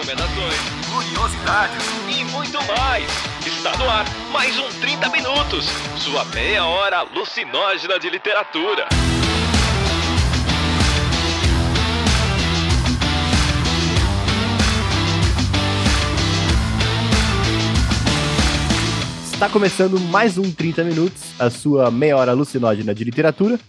recomendações, curiosidades e muito mais. Está no ar mais um 30 Minutos, sua meia hora alucinógena de literatura. Está começando mais um 30 Minutos, a sua meia hora alucinógena de literatura.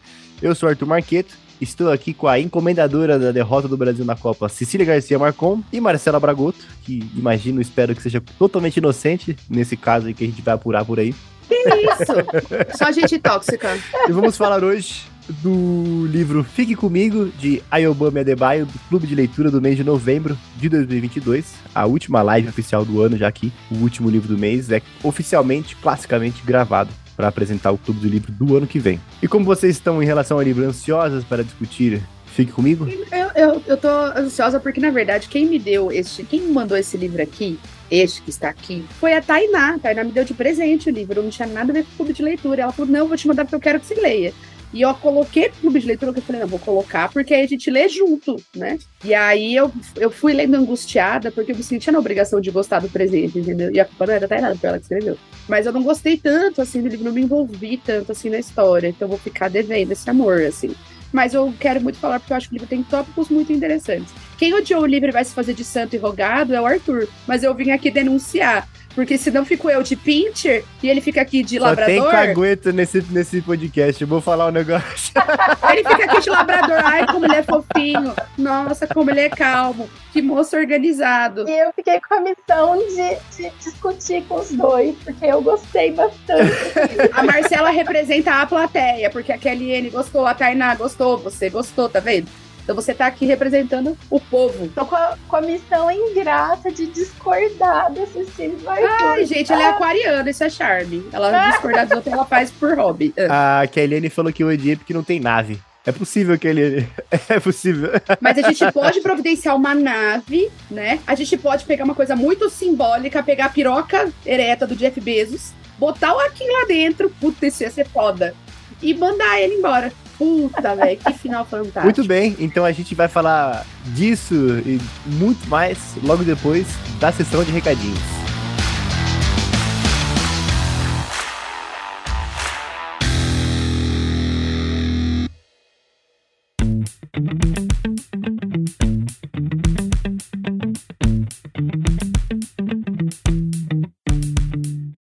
Eu sou Arthur Marqueto, estou aqui com a encomendadora da derrota do Brasil na Copa, Cecília Garcia Marcon, e Marcela Bragoto, que imagino, espero que seja totalmente inocente nesse caso aí que a gente vai apurar por aí. Que isso? Só gente tóxica. E vamos falar hoje do livro Fique Comigo, de Ayobami Adebayo, do Clube de Leitura do mês de novembro de 2022. A última live oficial do ano, já aqui, o último livro do mês, é oficialmente, classicamente gravado para apresentar o Clube do Livro do ano que vem. E como vocês estão em relação ao livro ansiosas para discutir Fique Comigo? Eu, eu, eu tô ansiosa porque, na verdade, quem me deu este, quem mandou esse livro aqui, este que está aqui, foi a Tainá. A Tainá me deu de presente o livro, não tinha nada a ver com o clube de leitura. Ela falou: não, vou te mandar porque eu quero que você leia. E eu coloquei clube de leitura, que eu falei, não, vou colocar, porque aí a gente lê junto, né? E aí eu, eu fui lendo angustiada, porque eu me sentia na obrigação de gostar do presente, entendeu? E a culpa não era da Tainá, foi ela que escreveu. Mas eu não gostei tanto, assim, do livro, não me envolvi tanto, assim, na história. Então eu vou ficar devendo esse amor, assim. Mas eu quero muito falar, porque eu acho que o livro tem tópicos muito interessantes. Quem odiou o livro e vai se fazer de santo e rogado é o Arthur. Mas eu vim aqui denunciar porque senão fico eu de pincher e ele fica aqui de Só labrador. tem cagueta nesse, nesse podcast, eu vou falar um negócio. Ele fica aqui de labrador. Ai, como ele é fofinho. Nossa, como ele é calmo. Que moço organizado. E eu fiquei com a missão de, de discutir com os dois, porque eu gostei bastante. A Marcela representa a plateia, porque a Kelly gostou, a Tainá gostou, você gostou, tá vendo? Então você tá aqui representando o povo. Tô com a, com a missão ingrata de discordar da Cecília Ai, Arthur. gente, ela é aquariana, isso é charme. Ela discordar dos outros, ela faz por hobby. A Kelly falou que eu odiei porque não tem nave. É possível que ele. É possível. Mas a gente pode providenciar uma nave, né? A gente pode pegar uma coisa muito simbólica, pegar a piroca ereta do Jeff Bezos, botar o Akin lá dentro, puta, isso ia ser foda, e mandar ele embora. Puta, velho, que final fantástico. Muito bem, então a gente vai falar disso e muito mais logo depois da sessão de recadinhos.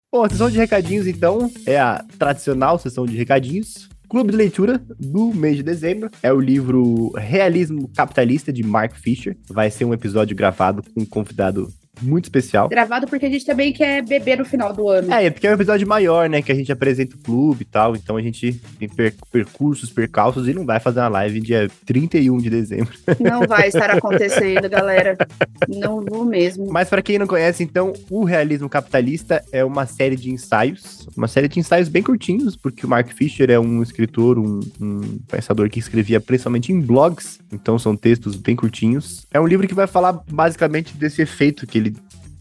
Bom, a sessão de recadinhos, então, é a tradicional sessão de recadinhos. Clube de leitura do mês de dezembro é o livro Realismo Capitalista de Mark Fisher. Vai ser um episódio gravado com um convidado muito especial. Gravado porque a gente também quer beber no final do ano. É, é porque é um episódio maior, né? Que a gente apresenta o clube e tal. Então a gente tem per percursos, percalços e não vai fazer uma live dia 31 de dezembro. Não vai estar acontecendo, galera. Não vou mesmo. Mas para quem não conhece, então, o Realismo Capitalista é uma série de ensaios, uma série de ensaios bem curtinhos, porque o Mark Fisher é um escritor, um, um pensador que escrevia principalmente em blogs, então são textos bem curtinhos. É um livro que vai falar basicamente desse efeito que ele,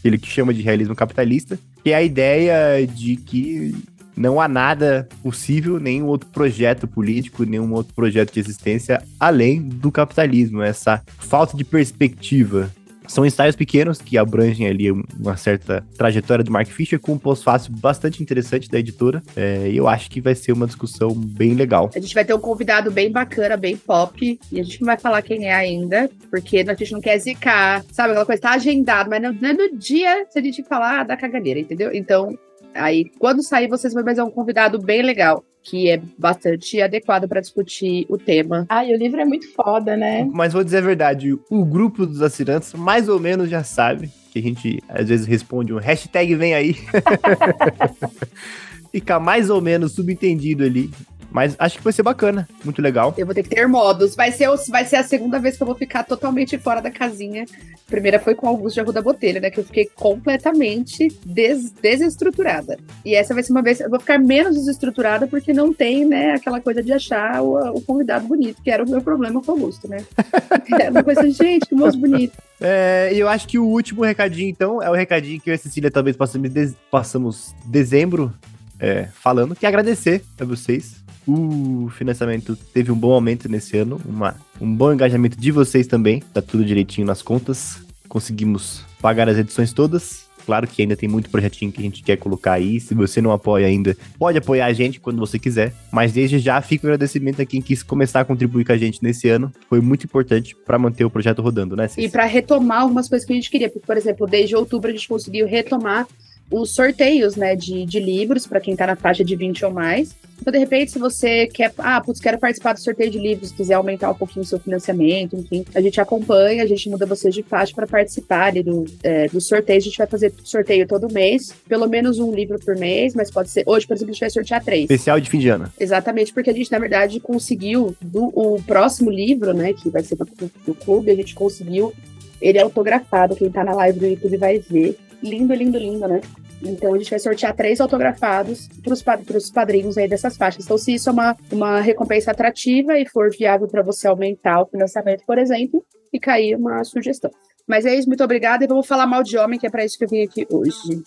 ele que chama de realismo capitalista, que é a ideia de que não há nada possível, nenhum outro projeto político, nenhum outro projeto de existência além do capitalismo, essa falta de perspectiva. São ensaios pequenos que abrangem ali uma certa trajetória do Mark Fisher com um pós-fácil bastante interessante da editora. É, e eu acho que vai ser uma discussão bem legal. A gente vai ter um convidado bem bacana, bem pop, e a gente não vai falar quem é ainda, porque a gente não quer zicar, sabe? Aquela coisa tá agendado, mas não, é no dia se a gente falar da caganeira, entendeu? Então, aí quando sair, vocês vão ver um convidado bem legal. Que é bastante adequado para discutir o tema. Ai, o livro é muito foda, né? Mas vou dizer a verdade, o grupo dos assinantes mais ou menos já sabe que a gente às vezes responde um hashtag vem aí. Fica mais ou menos subentendido ali. Mas acho que vai ser bacana, muito legal. Eu vou ter que ter modos. Vai ser, vai ser a segunda vez que eu vou ficar totalmente fora da casinha. A primeira foi com o Augusto de Arruda Botelho, né? Que eu fiquei completamente des- desestruturada. E essa vai ser uma vez. Eu vou ficar menos desestruturada porque não tem, né, aquela coisa de achar o, o convidado bonito, que era o meu problema com o Augusto, né? Era uma coisa, gente, que moço bonito. É, e eu acho que o último recadinho, então, é o recadinho que eu e a Cecília talvez possamos, des- passamos dezembro é, falando, que é agradecer a vocês. O financiamento teve um bom aumento nesse ano, uma, um bom engajamento de vocês também, tá tudo direitinho nas contas. conseguimos pagar as edições todas. Claro que ainda tem muito projetinho que a gente quer colocar aí. Se você não apoia ainda, pode apoiar a gente quando você quiser. Mas desde já fica o agradecimento a quem quis começar a contribuir com a gente nesse ano. Foi muito importante para manter o projeto rodando, né? E para retomar algumas coisas que a gente queria. Porque, por exemplo, desde outubro a gente conseguiu retomar os sorteios, né, de, de livros para quem está na faixa de 20 ou mais. Então, de repente, se você quer, ah, putz, quero participar do sorteio de livros, quiser aumentar um pouquinho o seu financiamento, enfim, a gente acompanha, a gente muda vocês de faixa para participar ali do, é, do sorteio. A gente vai fazer sorteio todo mês, pelo menos um livro por mês, mas pode ser. Hoje, por exemplo, a gente vai sortear três. Especial de fim de ano. Exatamente, porque a gente, na verdade, conseguiu do, o próximo livro, né, que vai ser do, do clube, a gente conseguiu ele é autografado. Quem tá na live do YouTube vai ver. Lindo, lindo, lindo, né? Então a gente vai sortear três autografados para os padrinhos aí dessas faixas. Então, se isso é uma, uma recompensa atrativa e for viável para você aumentar o financiamento, por exemplo, fica aí uma sugestão. Mas é isso, muito obrigada e vamos falar mal de homem, que é para isso que eu vim aqui hoje.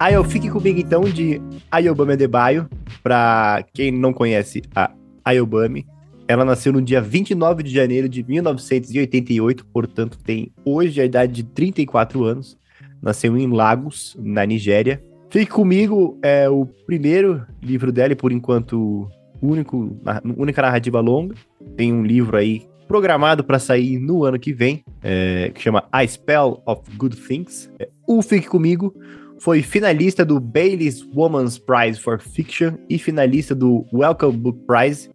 Aí eu fique comigo então de Ayobami Adebayo. Pra quem não conhece a Ayobami, ela nasceu no dia 29 de janeiro de 1988, portanto tem hoje a idade de 34 anos. Nasceu em Lagos, na Nigéria. Fique comigo é o primeiro livro dela e por enquanto único, única narrativa longa. Tem um livro aí programado para sair no ano que vem, é, que chama A Spell of Good Things. É, o Fique Comigo, foi finalista do Bailey's Women's Prize for Fiction e finalista do Welcome Book Prize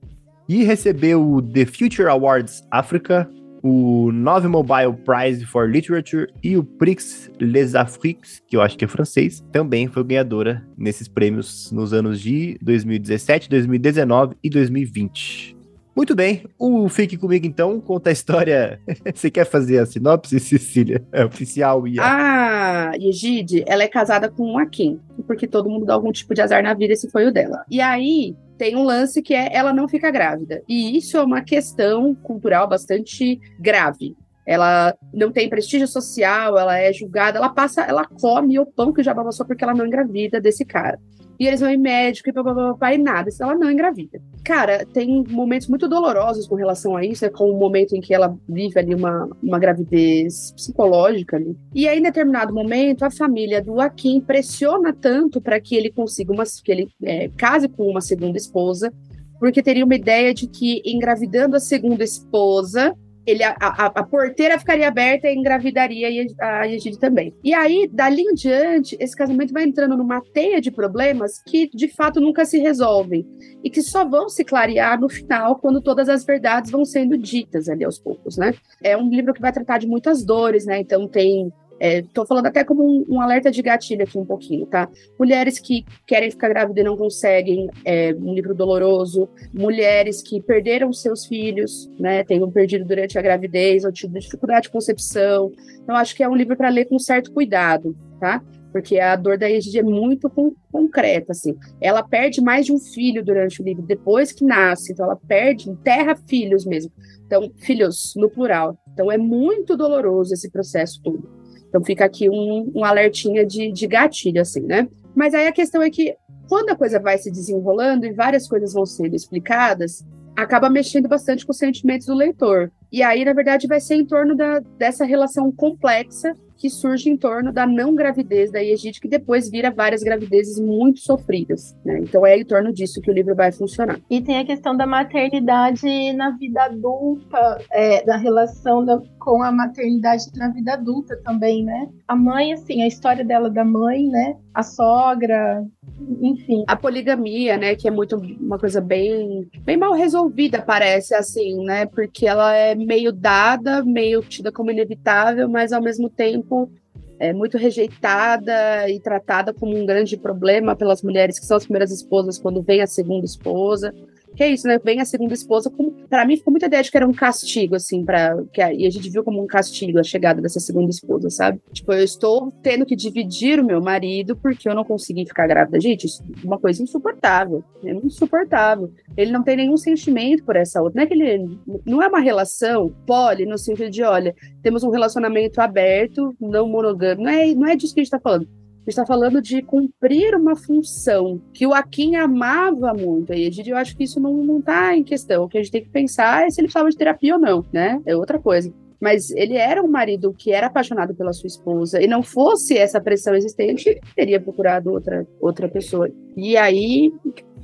e recebeu o The Future Awards Africa, o Nove Mobile Prize for Literature e o Prix Les Afriques, que eu acho que é francês, também foi ganhadora nesses prêmios nos anos de 2017, 2019 e 2020. Muito bem, o Fique Comigo então conta a história. Você quer fazer a sinopse, Cecília? É oficial e. Ah, Yegide, ela é casada com um Akin, porque todo mundo dá algum tipo de azar na vida, esse foi o dela. E aí tem um lance que é ela não fica grávida. E isso é uma questão cultural bastante grave. Ela não tem prestígio social, ela é julgada, ela passa, ela come o pão que já passou porque ela não engravida desse cara e eles vão em médico e papapá, e nada, se ela não engravida. Cara, tem momentos muito dolorosos com relação a isso, é com o momento em que ela vive ali uma, uma gravidez psicológica ali. E aí, em determinado momento, a família do Akin pressiona tanto para que ele consiga uma, que ele é, case com uma segunda esposa, porque teria uma ideia de que engravidando a segunda esposa, ele, a, a, a, porteira ficaria aberta e engravidaria a Yegide também. E aí, dali em diante, esse casamento vai entrando numa teia de problemas que, de fato, nunca se resolvem. E que só vão se clarear no final, quando todas as verdades vão sendo ditas ali aos poucos, né? É um livro que vai tratar de muitas dores, né? Então tem Estou é, falando até como um, um, alerta de gatilho aqui um pouquinho, tá? Mulheres que querem ficar grávidas e não conseguem, é um livro doloroso. Mulheres que perderam seus filhos, né? Tenham perdido durante a gravidez ou tido dificuldade de concepção. Então, acho que é um livro para ler com certo cuidado, tá? Porque a dor da Egide é muito com, concreta, assim. Ela perde mais de um filho durante o livro, depois que nasce. Então, ela perde, enterra filhos mesmo. Então, filhos no plural. Então, é muito doloroso esse processo todo. Então fica aqui um, um alertinha de, de gatilho, assim, né? Mas aí a questão é que quando a coisa vai se desenrolando e várias coisas vão sendo explicadas, acaba mexendo bastante com os sentimentos do leitor. E aí, na verdade, vai ser em torno da, dessa relação complexa que surge em torno da não gravidez da Egide, que depois vira várias gravidezes muito sofridas. Né? Então é em torno disso que o livro vai funcionar. E tem a questão da maternidade na vida adulta, é, da relação da, com a maternidade na vida adulta também, né? A mãe, assim, a história dela da mãe, né? A sogra, enfim. A poligamia, né, que é muito uma coisa bem, bem mal resolvida, parece assim, né? Porque ela é meio dada, meio tida como inevitável, mas ao mesmo tempo é muito rejeitada e tratada como um grande problema pelas mulheres que são as primeiras esposas quando vem a segunda esposa. Que é isso, né? Vem a segunda esposa, como, mim ficou muita ideia de que era um castigo, assim, para que a, e a gente viu como um castigo a chegada dessa segunda esposa, sabe? Tipo, eu estou tendo que dividir o meu marido porque eu não consegui ficar grávida. Gente, isso é uma coisa insuportável, é insuportável. Ele não tem nenhum sentimento por essa outra. Não é que ele não é uma relação poli no sentido de, olha, temos um relacionamento aberto, não monogâmico. Não é, não é disso que a gente tá falando está falando de cumprir uma função que o Akin amava muito. E eu acho que isso não está em questão. O que a gente tem que pensar é se ele precisava de terapia ou não, né? É outra coisa. Mas ele era um marido que era apaixonado pela sua esposa e não fosse essa pressão existente, ele teria procurado outra, outra pessoa. E aí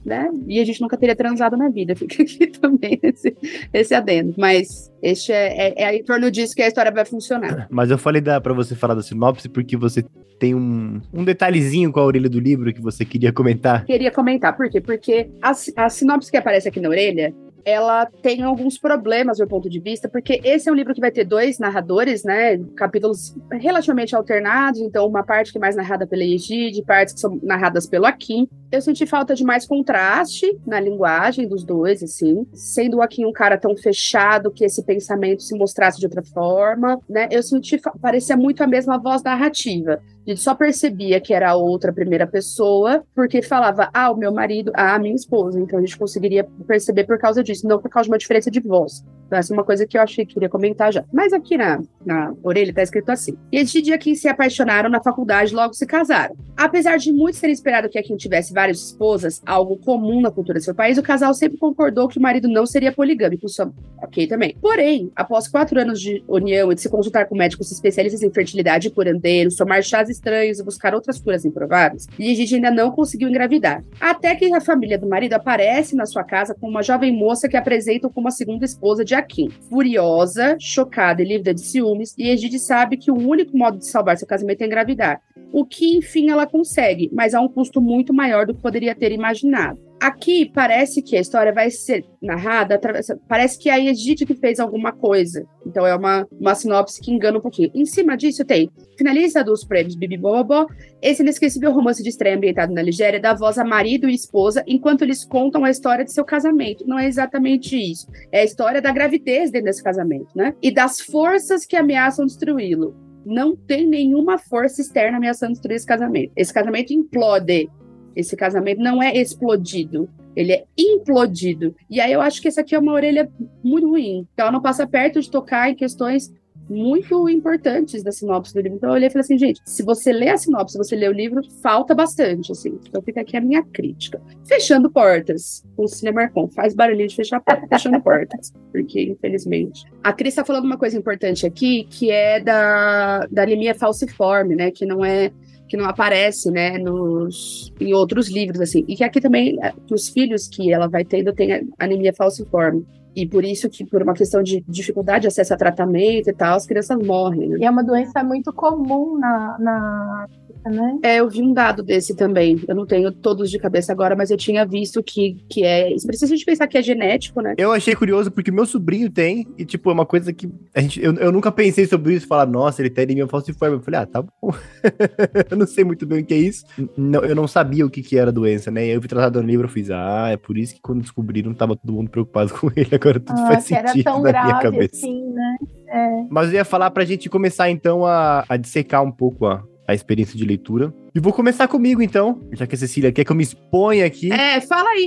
né? E a gente nunca teria transado na vida. Fica aqui também esse, esse adendo. Mas este é, é, é em torno disso que a história vai funcionar. Mas eu falei da, pra você falar da sinopse porque você tem um, um detalhezinho com a orelha do livro que você queria comentar. Queria comentar, por quê? Porque a, a sinopse que aparece aqui na orelha ela tem alguns problemas do meu ponto de vista, porque esse é um livro que vai ter dois narradores, né? Capítulos relativamente alternados, então uma parte que é mais narrada pela Egide, partes que são narradas pelo Akin. Eu senti falta de mais contraste na linguagem dos dois, assim, sendo o Akin um cara tão fechado que esse pensamento se mostrasse de outra forma, né? Eu senti parecia muito a mesma voz narrativa. Gente só percebia que era outra primeira pessoa, porque falava, ah, o meu marido, ah, a minha esposa. Então a gente conseguiria perceber por causa disso, não por causa de uma diferença de voz. Então, essa é uma coisa que eu achei que queria comentar já. Mas aqui na, na orelha tá escrito assim. E eles de dia que se apaixonaram na faculdade logo se casaram. Apesar de muitos terem esperado que a Kim tivesse várias esposas, algo comum na cultura do seu país, o casal sempre concordou que o marido não seria poligâmico. Só... Ok também. Porém, após quatro anos de união e de se consultar com médicos especialistas em fertilidade e curandeiros, tomar chás estranhos e buscar outras curas improváveis, Gigi ainda não conseguiu engravidar. Até que a família do marido aparece na sua casa com uma jovem moça que apresenta como a segunda esposa de Akin. Furiosa, chocada e livre de ciúmes, Egide sabe que o único modo de salvar seu casamento é engravidar. O que, enfim, ela consegue, mas a um custo muito maior do que poderia ter imaginado. Aqui parece que a história vai ser narrada, parece que é a Egide que fez alguma coisa. Então é uma, uma sinopse que engana um pouquinho. Em cima disso tem finalista dos prêmios Bibi Bobo, esse inesquecível romance de estreia ambientado na Nigéria dá voz a marido e esposa enquanto eles contam a história de seu casamento. Não é exatamente isso. É a história da gravidez dentro desse casamento, né? E das forças que ameaçam destruí-lo não tem nenhuma força externa ameaçando destruir esse casamento. Esse casamento implode. Esse casamento não é explodido, ele é implodido. E aí eu acho que essa aqui é uma orelha muito ruim, que ela não passa perto de tocar em questões muito importantes da sinopse do livro. Então eu olhei e falei assim, gente, se você lê a sinopse, se você lê o livro, falta bastante, assim. Então fica aqui a minha crítica. Fechando portas, com o Cinema Marcon, faz barulhinho de fechar fechando portas, porque infelizmente. A Cris está falando uma coisa importante aqui, que é da, da anemia falciforme, né, que não é que não aparece, né, nos, em outros livros, assim. E que aqui também, é, os filhos que ela vai tendo têm anemia falciforme. E por isso que, por uma questão de dificuldade de acesso a tratamento e tal, as crianças morrem. Né? E é uma doença muito comum na, na né? É, eu vi um dado desse também. Eu não tenho todos de cabeça agora, mas eu tinha visto que, que é. Precisa a gente pensar que é genético, né? Eu achei curioso porque meu sobrinho tem, e tipo, é uma coisa que a gente, eu, eu nunca pensei sobre isso, falar, nossa, ele tem anemia falciforme. Eu falei, ah, tá bom. eu não sei muito bem o que é isso. Não, eu não sabia o que, que era a doença, né? E eu fui tratado no livro, eu fiz, ah, é por isso que quando descobriram, tava todo mundo preocupado com ele. Agora tudo ah, faz sentido na grave, minha cabeça. Assim, né? É. Mas eu ia falar pra gente começar então a, a dissecar um pouco a, a experiência de leitura. E vou começar comigo, então, já que a Cecília quer que eu me exponha aqui. É, fala aí.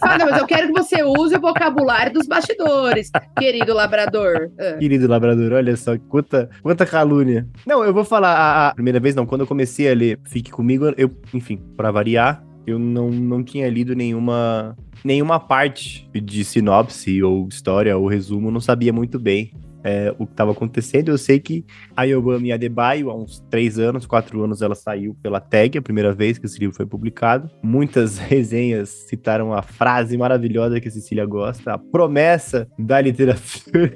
Fala, mas eu quero que você use o vocabulário dos bastidores, querido labrador. É. Querido labrador, olha só, quanta, quanta calúnia. Não, eu vou falar, a, a, primeira vez não, quando eu comecei a ler Fique Comigo, eu, enfim, para variar, eu não, não tinha lido nenhuma, nenhuma parte de sinopse ou história ou resumo, não sabia muito bem é, o que estava acontecendo. Eu sei que a Yobami Adebayo, há uns três anos, quatro anos, ela saiu pela tag, a primeira vez que esse livro foi publicado. Muitas resenhas citaram a frase maravilhosa que a Cecília gosta, a promessa da literatura.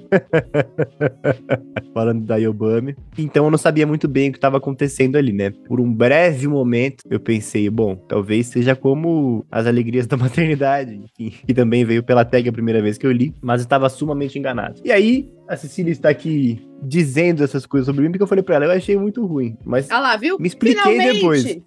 Falando da Yobami. Então eu não sabia muito bem o que estava acontecendo ali, né? Por um breve momento, eu pensei, bom, talvez seja como As Alegrias da Maternidade, enfim, que também veio pela tag a primeira vez que eu li, mas estava sumamente enganado. E aí, a Cecília está aqui dizendo essas coisas sobre mim, porque eu falei pra ela, eu achei muito ruim. Mas Ah lá, viu? me expliquei Finalmente! depois.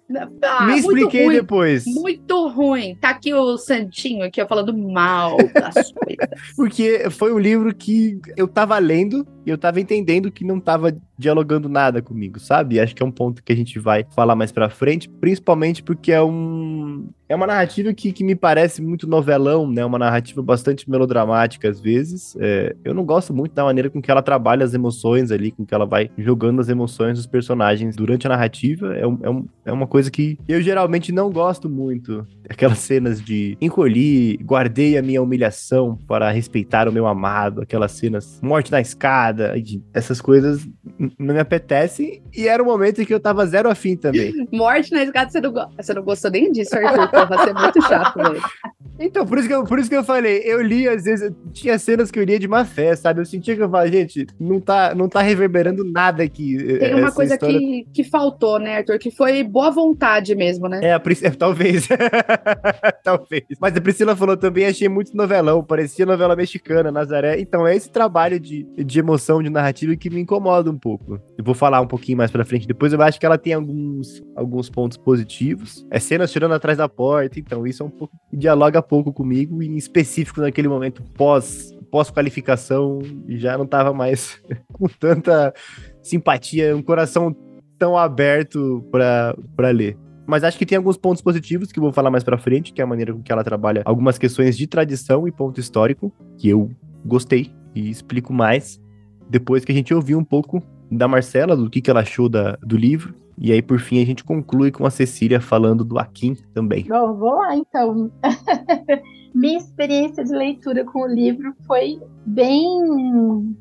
Ah, me muito expliquei ruim, depois. Muito ruim. Tá aqui o Santinho aqui, ó, falando mal das coisas. Porque foi um livro que eu tava lendo e eu tava entendendo que não tava dialogando nada comigo, sabe? Acho que é um ponto que a gente vai falar mais pra frente, principalmente porque é um. É uma narrativa que, que me parece muito novelão, né? Uma narrativa bastante melodramática às vezes. É, eu não gosto muito da maneira com que ela trabalha as emoções ali, com que ela vai jogando as emoções dos personagens durante a narrativa. É, um- é, um- é uma coisa que eu geralmente não gosto muito. Aquelas cenas de encolhi, guardei a minha humilhação para respeitar o meu amado, aquelas cenas, morte na escada, essas coisas não me apetecem. E era um momento em que eu tava zero afim também. Morte na escada, você não, go- você não gostou nem disso, Arthur. Vai ser muito chato, velho. Então, por isso, que eu, por isso que eu falei, eu li, às vezes, tinha cenas que eu lia de má fé, sabe? Eu sentia que eu falava, gente, não tá, não tá reverberando nada aqui. Tem uma coisa história. que, que faltou, né, Arthur? Que foi boa vontade mesmo, né? É, a Pris... é, talvez. talvez. Mas a Priscila falou também, achei muito novelão, parecia novela mexicana, Nazaré. Então é esse trabalho de, de emoção, de narrativa que me incomoda um pouco. Eu vou falar um pouquinho mais pra frente depois, eu acho que ela tem alguns, alguns pontos positivos. É cenas tirando atrás da porta, então isso é um pouco... dialoga pouco comigo, e em específico naquele momento pós... Pós-qualificação, já não tava mais com tanta simpatia, um coração tão aberto pra ler. Mas acho que tem alguns pontos positivos que eu vou falar mais pra frente, que é a maneira com que ela trabalha algumas questões de tradição e ponto histórico, que eu gostei e explico mais depois que a gente ouvir um pouco da Marcela, do que, que ela achou da, do livro. E aí, por fim, a gente conclui com a Cecília falando do Akin também. Bom, vou lá então. Minha experiência de leitura com o livro foi bem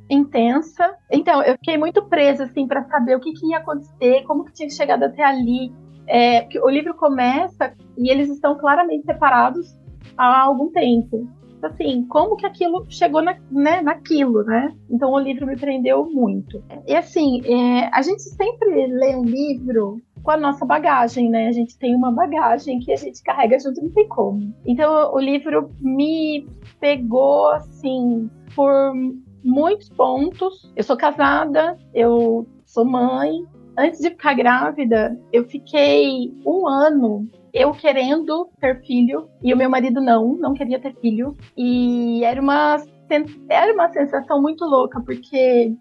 intensa. Então, eu fiquei muito presa assim para saber o que, que ia acontecer, como que tinha chegado até ali. É, o livro começa e eles estão claramente separados há algum tempo. Assim, como que aquilo chegou na, né, naquilo, né? Então o livro me prendeu muito. E assim, é, a gente sempre lê um livro com a nossa bagagem, né? A gente tem uma bagagem que a gente carrega junto, não tem como. Então o livro me pegou assim por muitos pontos. Eu sou casada, eu sou mãe. Antes de ficar grávida, eu fiquei um ano eu querendo ter filho e o meu marido não, não queria ter filho. E era uma era uma sensação muito louca, porque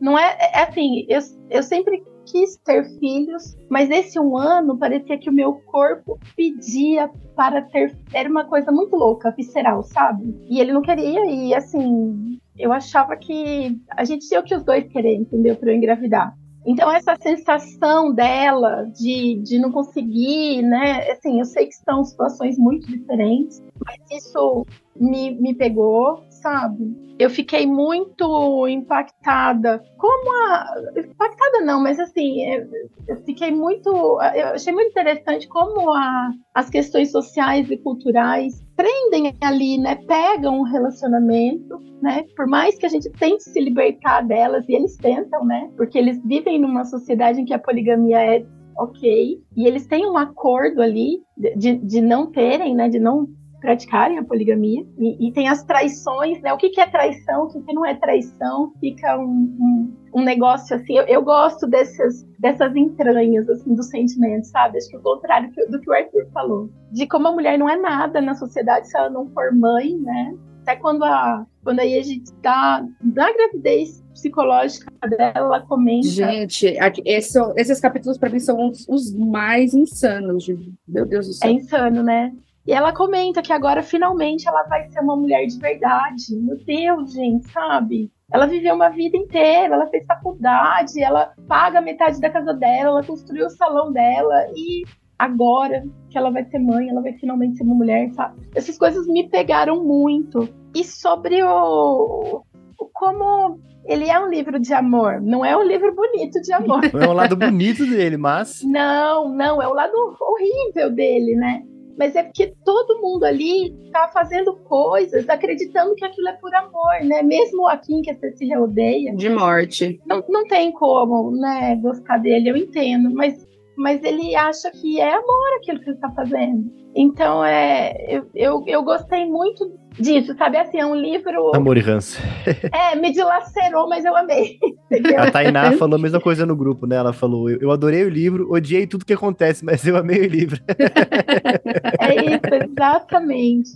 não é, é assim, eu, eu sempre quis ter filhos, mas esse um ano parecia que o meu corpo pedia para ter. Era uma coisa muito louca, visceral, sabe? E ele não queria, e assim, eu achava que a gente tinha o que os dois querer, entendeu? Para eu engravidar. Então, essa sensação dela de, de não conseguir, né? Assim, eu sei que são situações muito diferentes, mas isso me, me pegou, sabe? Eu fiquei muito impactada. Como a. Impactada não, mas assim, eu, eu fiquei muito. Eu achei muito interessante como a, as questões sociais e culturais prendem ali, né? Pegam um relacionamento, né? Por mais que a gente tente se libertar delas, e eles tentam, né? Porque eles vivem numa sociedade em que a poligamia é ok, e eles têm um acordo ali de, de não terem, né? De não praticarem a poligamia. E, e tem as traições, né? O que, que é traição, o que, que não é traição, fica um, um, um negócio assim. Eu, eu gosto dessas, dessas entranhas, assim, dos sentimentos, sabe? Acho que o contrário que- do que o Arthur falou. De como a mulher não é nada na sociedade se ela não for mãe, né? Até quando a, quando aí a gente tá na gravidez psicológica dela, ela comenta. Gente, esse- esses capítulos pra mim são os, os mais insanos. Meu Deus do É céu. insano, né? E ela comenta que agora finalmente ela vai ser uma mulher de verdade. Meu Deus, gente, sabe? Ela viveu uma vida inteira, ela fez faculdade, ela paga metade da casa dela, ela construiu o salão dela e agora que ela vai ser mãe, ela vai finalmente ser uma mulher, sabe? Essas coisas me pegaram muito. E sobre o, o como ele é um livro de amor, não é um livro bonito de amor. É um lado bonito dele, mas. Não, não, é o lado horrível dele, né? Mas é porque todo mundo ali tá fazendo coisas acreditando que aquilo é por amor, né? Mesmo Akin, que a Cecília odeia, De morte. não, não tem como, né, gostar dele, eu entendo, mas, mas ele acha que é amor aquilo que ele tá fazendo. Então, é, eu, eu, eu gostei muito disso, sabe? Assim, é um livro. Amor e ranço. É, me dilacerou, mas eu amei. A Tainá falou a mesma coisa no grupo, né? Ela falou: eu adorei o livro, odiei tudo que acontece, mas eu amei o livro. é isso, exatamente.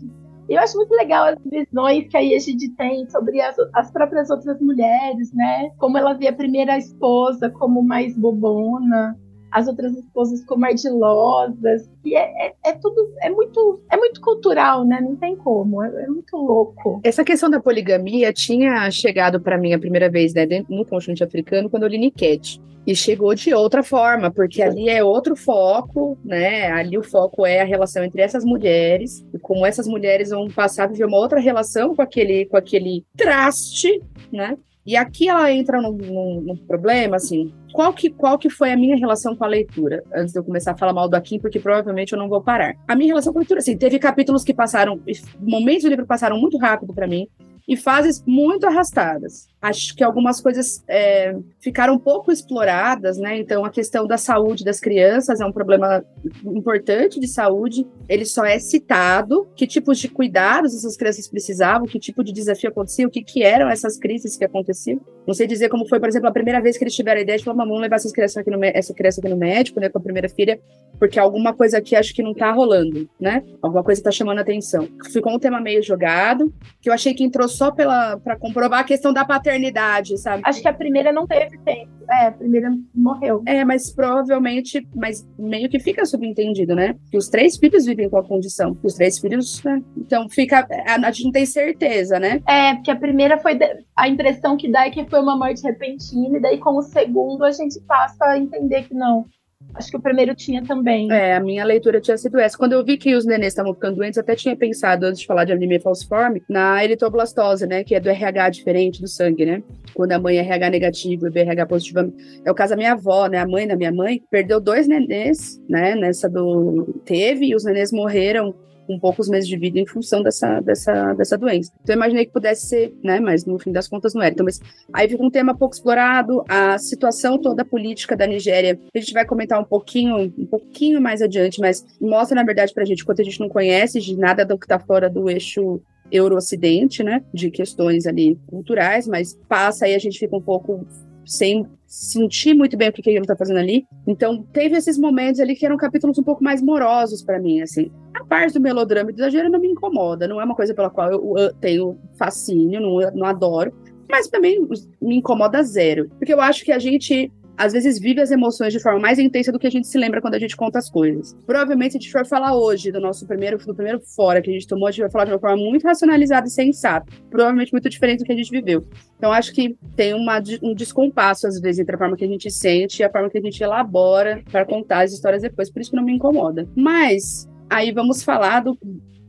Eu acho muito legal as visões que a Egide tem sobre as, as próprias outras mulheres, né? Como ela vê a primeira esposa como mais bobona, as outras esposas como ardilosas. E é, é, é, tudo, é muito, é muito cultural, né? Não tem como, é, é muito louco. Essa questão da poligamia tinha chegado para mim a primeira vez, né, no continente africano, quando eu li Niket. E chegou de outra forma, porque ali é outro foco, né? Ali o foco é a relação entre essas mulheres, e como essas mulheres vão passar a viver uma outra relação com aquele, com aquele traste, né? E aqui ela entra num, problema, assim, qual que, qual que foi a minha relação com a leitura? Antes de eu começar a falar mal do Akin, porque provavelmente eu não vou parar. A minha relação com a leitura, assim, teve capítulos que passaram, momentos do livro passaram muito rápido para mim, e fases muito arrastadas. Acho que algumas coisas é, ficaram pouco exploradas, né? Então, a questão da saúde das crianças é um problema importante de saúde. Ele só é citado. Que tipos de cuidados essas crianças precisavam, que tipo de desafio acontecia, o que, que eram essas crises que aconteciam. Não sei dizer como foi, por exemplo, a primeira vez que eles tiveram a ideia de falar, vamos levar essas crianças aqui no, essa criança aqui no médico, né, com a primeira filha, porque alguma coisa aqui acho que não tá rolando, né? Alguma coisa tá chamando a atenção. Ficou um tema meio jogado, que eu achei que entrou só pela para comprovar a questão da paternidade, sabe? Acho que a primeira não teve tempo. É, a primeira morreu. É, mas provavelmente, mas meio que fica subentendido, né? Que os três filhos vivem com a condição. Que os três filhos, né? Então fica. A gente não tem certeza, né? É, porque a primeira foi. A impressão que dá é que foi uma morte repentina, e daí com o segundo a gente passa a entender que não. Acho que o primeiro tinha também. É, a minha leitura tinha sido essa. Quando eu vi que os nenês estavam ficando doentes, até tinha pensado, antes de falar de anemia falciforme, na eritoblastose, né? Que é do RH diferente do sangue, né? Quando a mãe é RH negativo e bebê é positivo. É o caso da minha avó, né? A mãe da minha mãe perdeu dois nenês, né? Nessa do. Teve, e os nenês morreram com poucos meses de vida em função dessa, dessa, dessa doença. Então eu imaginei que pudesse ser, né, mas no fim das contas não era. Então, mas aí fica um tema pouco explorado, a situação toda política da Nigéria, a gente vai comentar um pouquinho, um pouquinho mais adiante, mas mostra na verdade pra gente quanto a gente não conhece de nada do que tá fora do eixo Euro-Ocidente, né, de questões ali culturais, mas passa aí a gente fica um pouco sem sentir muito bem o que, ele está fazendo ali. Então, teve esses momentos ali que eram capítulos um pouco mais morosos para mim, assim. A parte do melodrama e do exagero não me incomoda, não é uma coisa pela qual eu, eu tenho fascínio, não, não adoro, mas também me incomoda zero. Porque eu acho que a gente às vezes vive as emoções de forma mais intensa do que a gente se lembra quando a gente conta as coisas. Provavelmente, se a gente for falar hoje do nosso primeiro, do primeiro fora que a gente tomou, a gente vai falar de uma forma muito racionalizada e sensata. Provavelmente muito diferente do que a gente viveu. Então, acho que tem uma, um descompasso, às vezes, entre a forma que a gente sente e a forma que a gente elabora para contar as histórias depois. Por isso que não me incomoda. Mas, aí vamos falar do.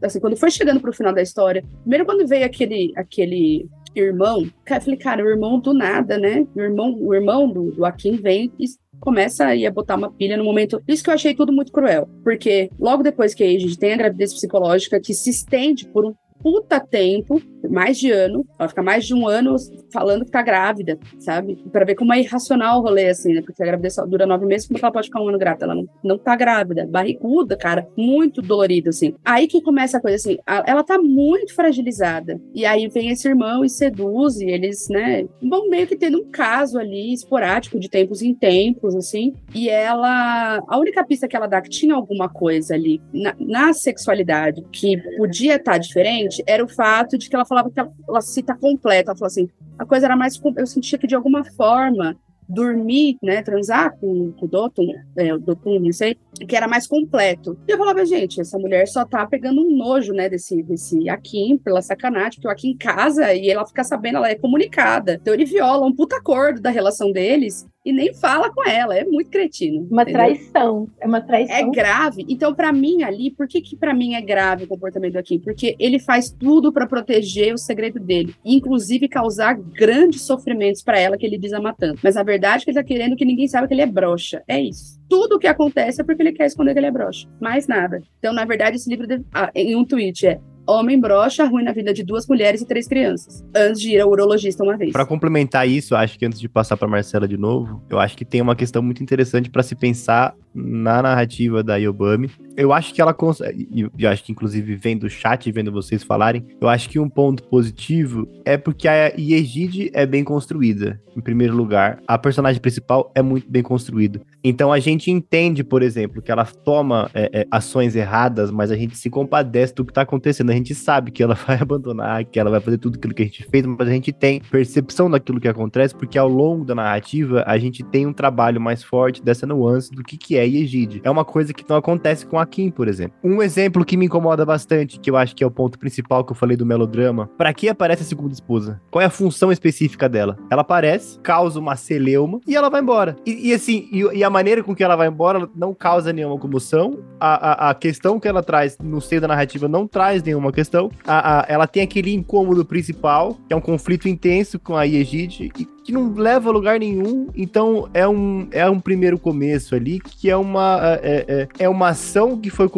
Assim, quando foi chegando pro final da história, primeiro quando veio aquele, aquele irmão, eu falei, cara, o irmão do nada, né? O irmão, o irmão do, do vem e começa aí a botar uma pilha no momento. Isso que eu achei tudo muito cruel. Porque logo depois que a gente tem a gravidez psicológica, que se estende por um puta tempo, mais de ano, ela fica mais de um ano falando que tá grávida, sabe? Para ver como é irracional o rolê, assim, né? Porque a gravidez só dura nove meses, como ela pode ficar um ano grávida? Ela não, não tá grávida, barriguda, cara, muito dolorida, assim. Aí que começa a coisa, assim, a, ela tá muito fragilizada. E aí vem esse irmão e seduz, e eles, né, vão meio que tendo um caso ali, esporádico, de tempos em tempos, assim. E ela, a única pista que ela dá que tinha alguma coisa ali na, na sexualidade que podia estar tá diferente era o fato de que ela falava que ela, ela cita completa. Ela falou assim: a coisa era mais. Eu sentia que de alguma forma dormir, né, transar com, com o Dotun, é, o Dotun, não sei, que era mais completo. E eu falava, gente, essa mulher só tá pegando um nojo, né, desse, desse Akin, pela sacanagem, porque o Akin casa e ela fica sabendo, ela é comunicada. Então ele viola um puta acordo da relação deles e nem fala com ela, é muito cretino. Uma entendeu? traição, é uma traição. É grave. Então, para mim ali, por que que para mim é grave o comportamento do Akin? Porque ele faz tudo para proteger o segredo dele, inclusive causar grandes sofrimentos para ela que ele diz matando. Mas a verdade é que ele tá querendo que ninguém saiba que ele é broxa. É isso. Tudo o que acontece é porque ele quer esconder que ele é broxa. Mais nada. Então, na verdade, esse livro, ah, em um tweet, é homem brocha arruina a vida de duas mulheres e três crianças, antes de ir ao urologista uma vez. Para complementar isso, acho que antes de passar para Marcela de novo, eu acho que tem uma questão muito interessante para se pensar na narrativa da Yobami, eu acho que ela consegue. E eu acho que, inclusive, vendo o chat vendo vocês falarem, eu acho que um ponto positivo é porque a Yegide é bem construída, em primeiro lugar. A personagem principal é muito bem construída. Então a gente entende, por exemplo, que ela toma é, é, ações erradas, mas a gente se compadece do que tá acontecendo. Gente sabe que ela vai abandonar, que ela vai fazer tudo aquilo que a gente fez, mas a gente tem percepção daquilo que acontece, porque ao longo da narrativa a gente tem um trabalho mais forte dessa nuance do que, que é Yegide. É uma coisa que não acontece com a Kim, por exemplo. Um exemplo que me incomoda bastante, que eu acho que é o ponto principal que eu falei do melodrama, para que aparece a segunda esposa? Qual é a função específica dela? Ela aparece, causa uma celeuma e ela vai embora. E, e assim, e, e, a maneira com que ela vai embora não causa nenhuma comoção. A, a, a, questão que ela traz no seio da narrativa não traz nenhuma questão. A, a, ela tem aquele incômodo principal, que é um conflito intenso com a Yegide, e que não leva a lugar nenhum. Então é um, é um primeiro começo ali que é uma, é, é, é uma ação que foi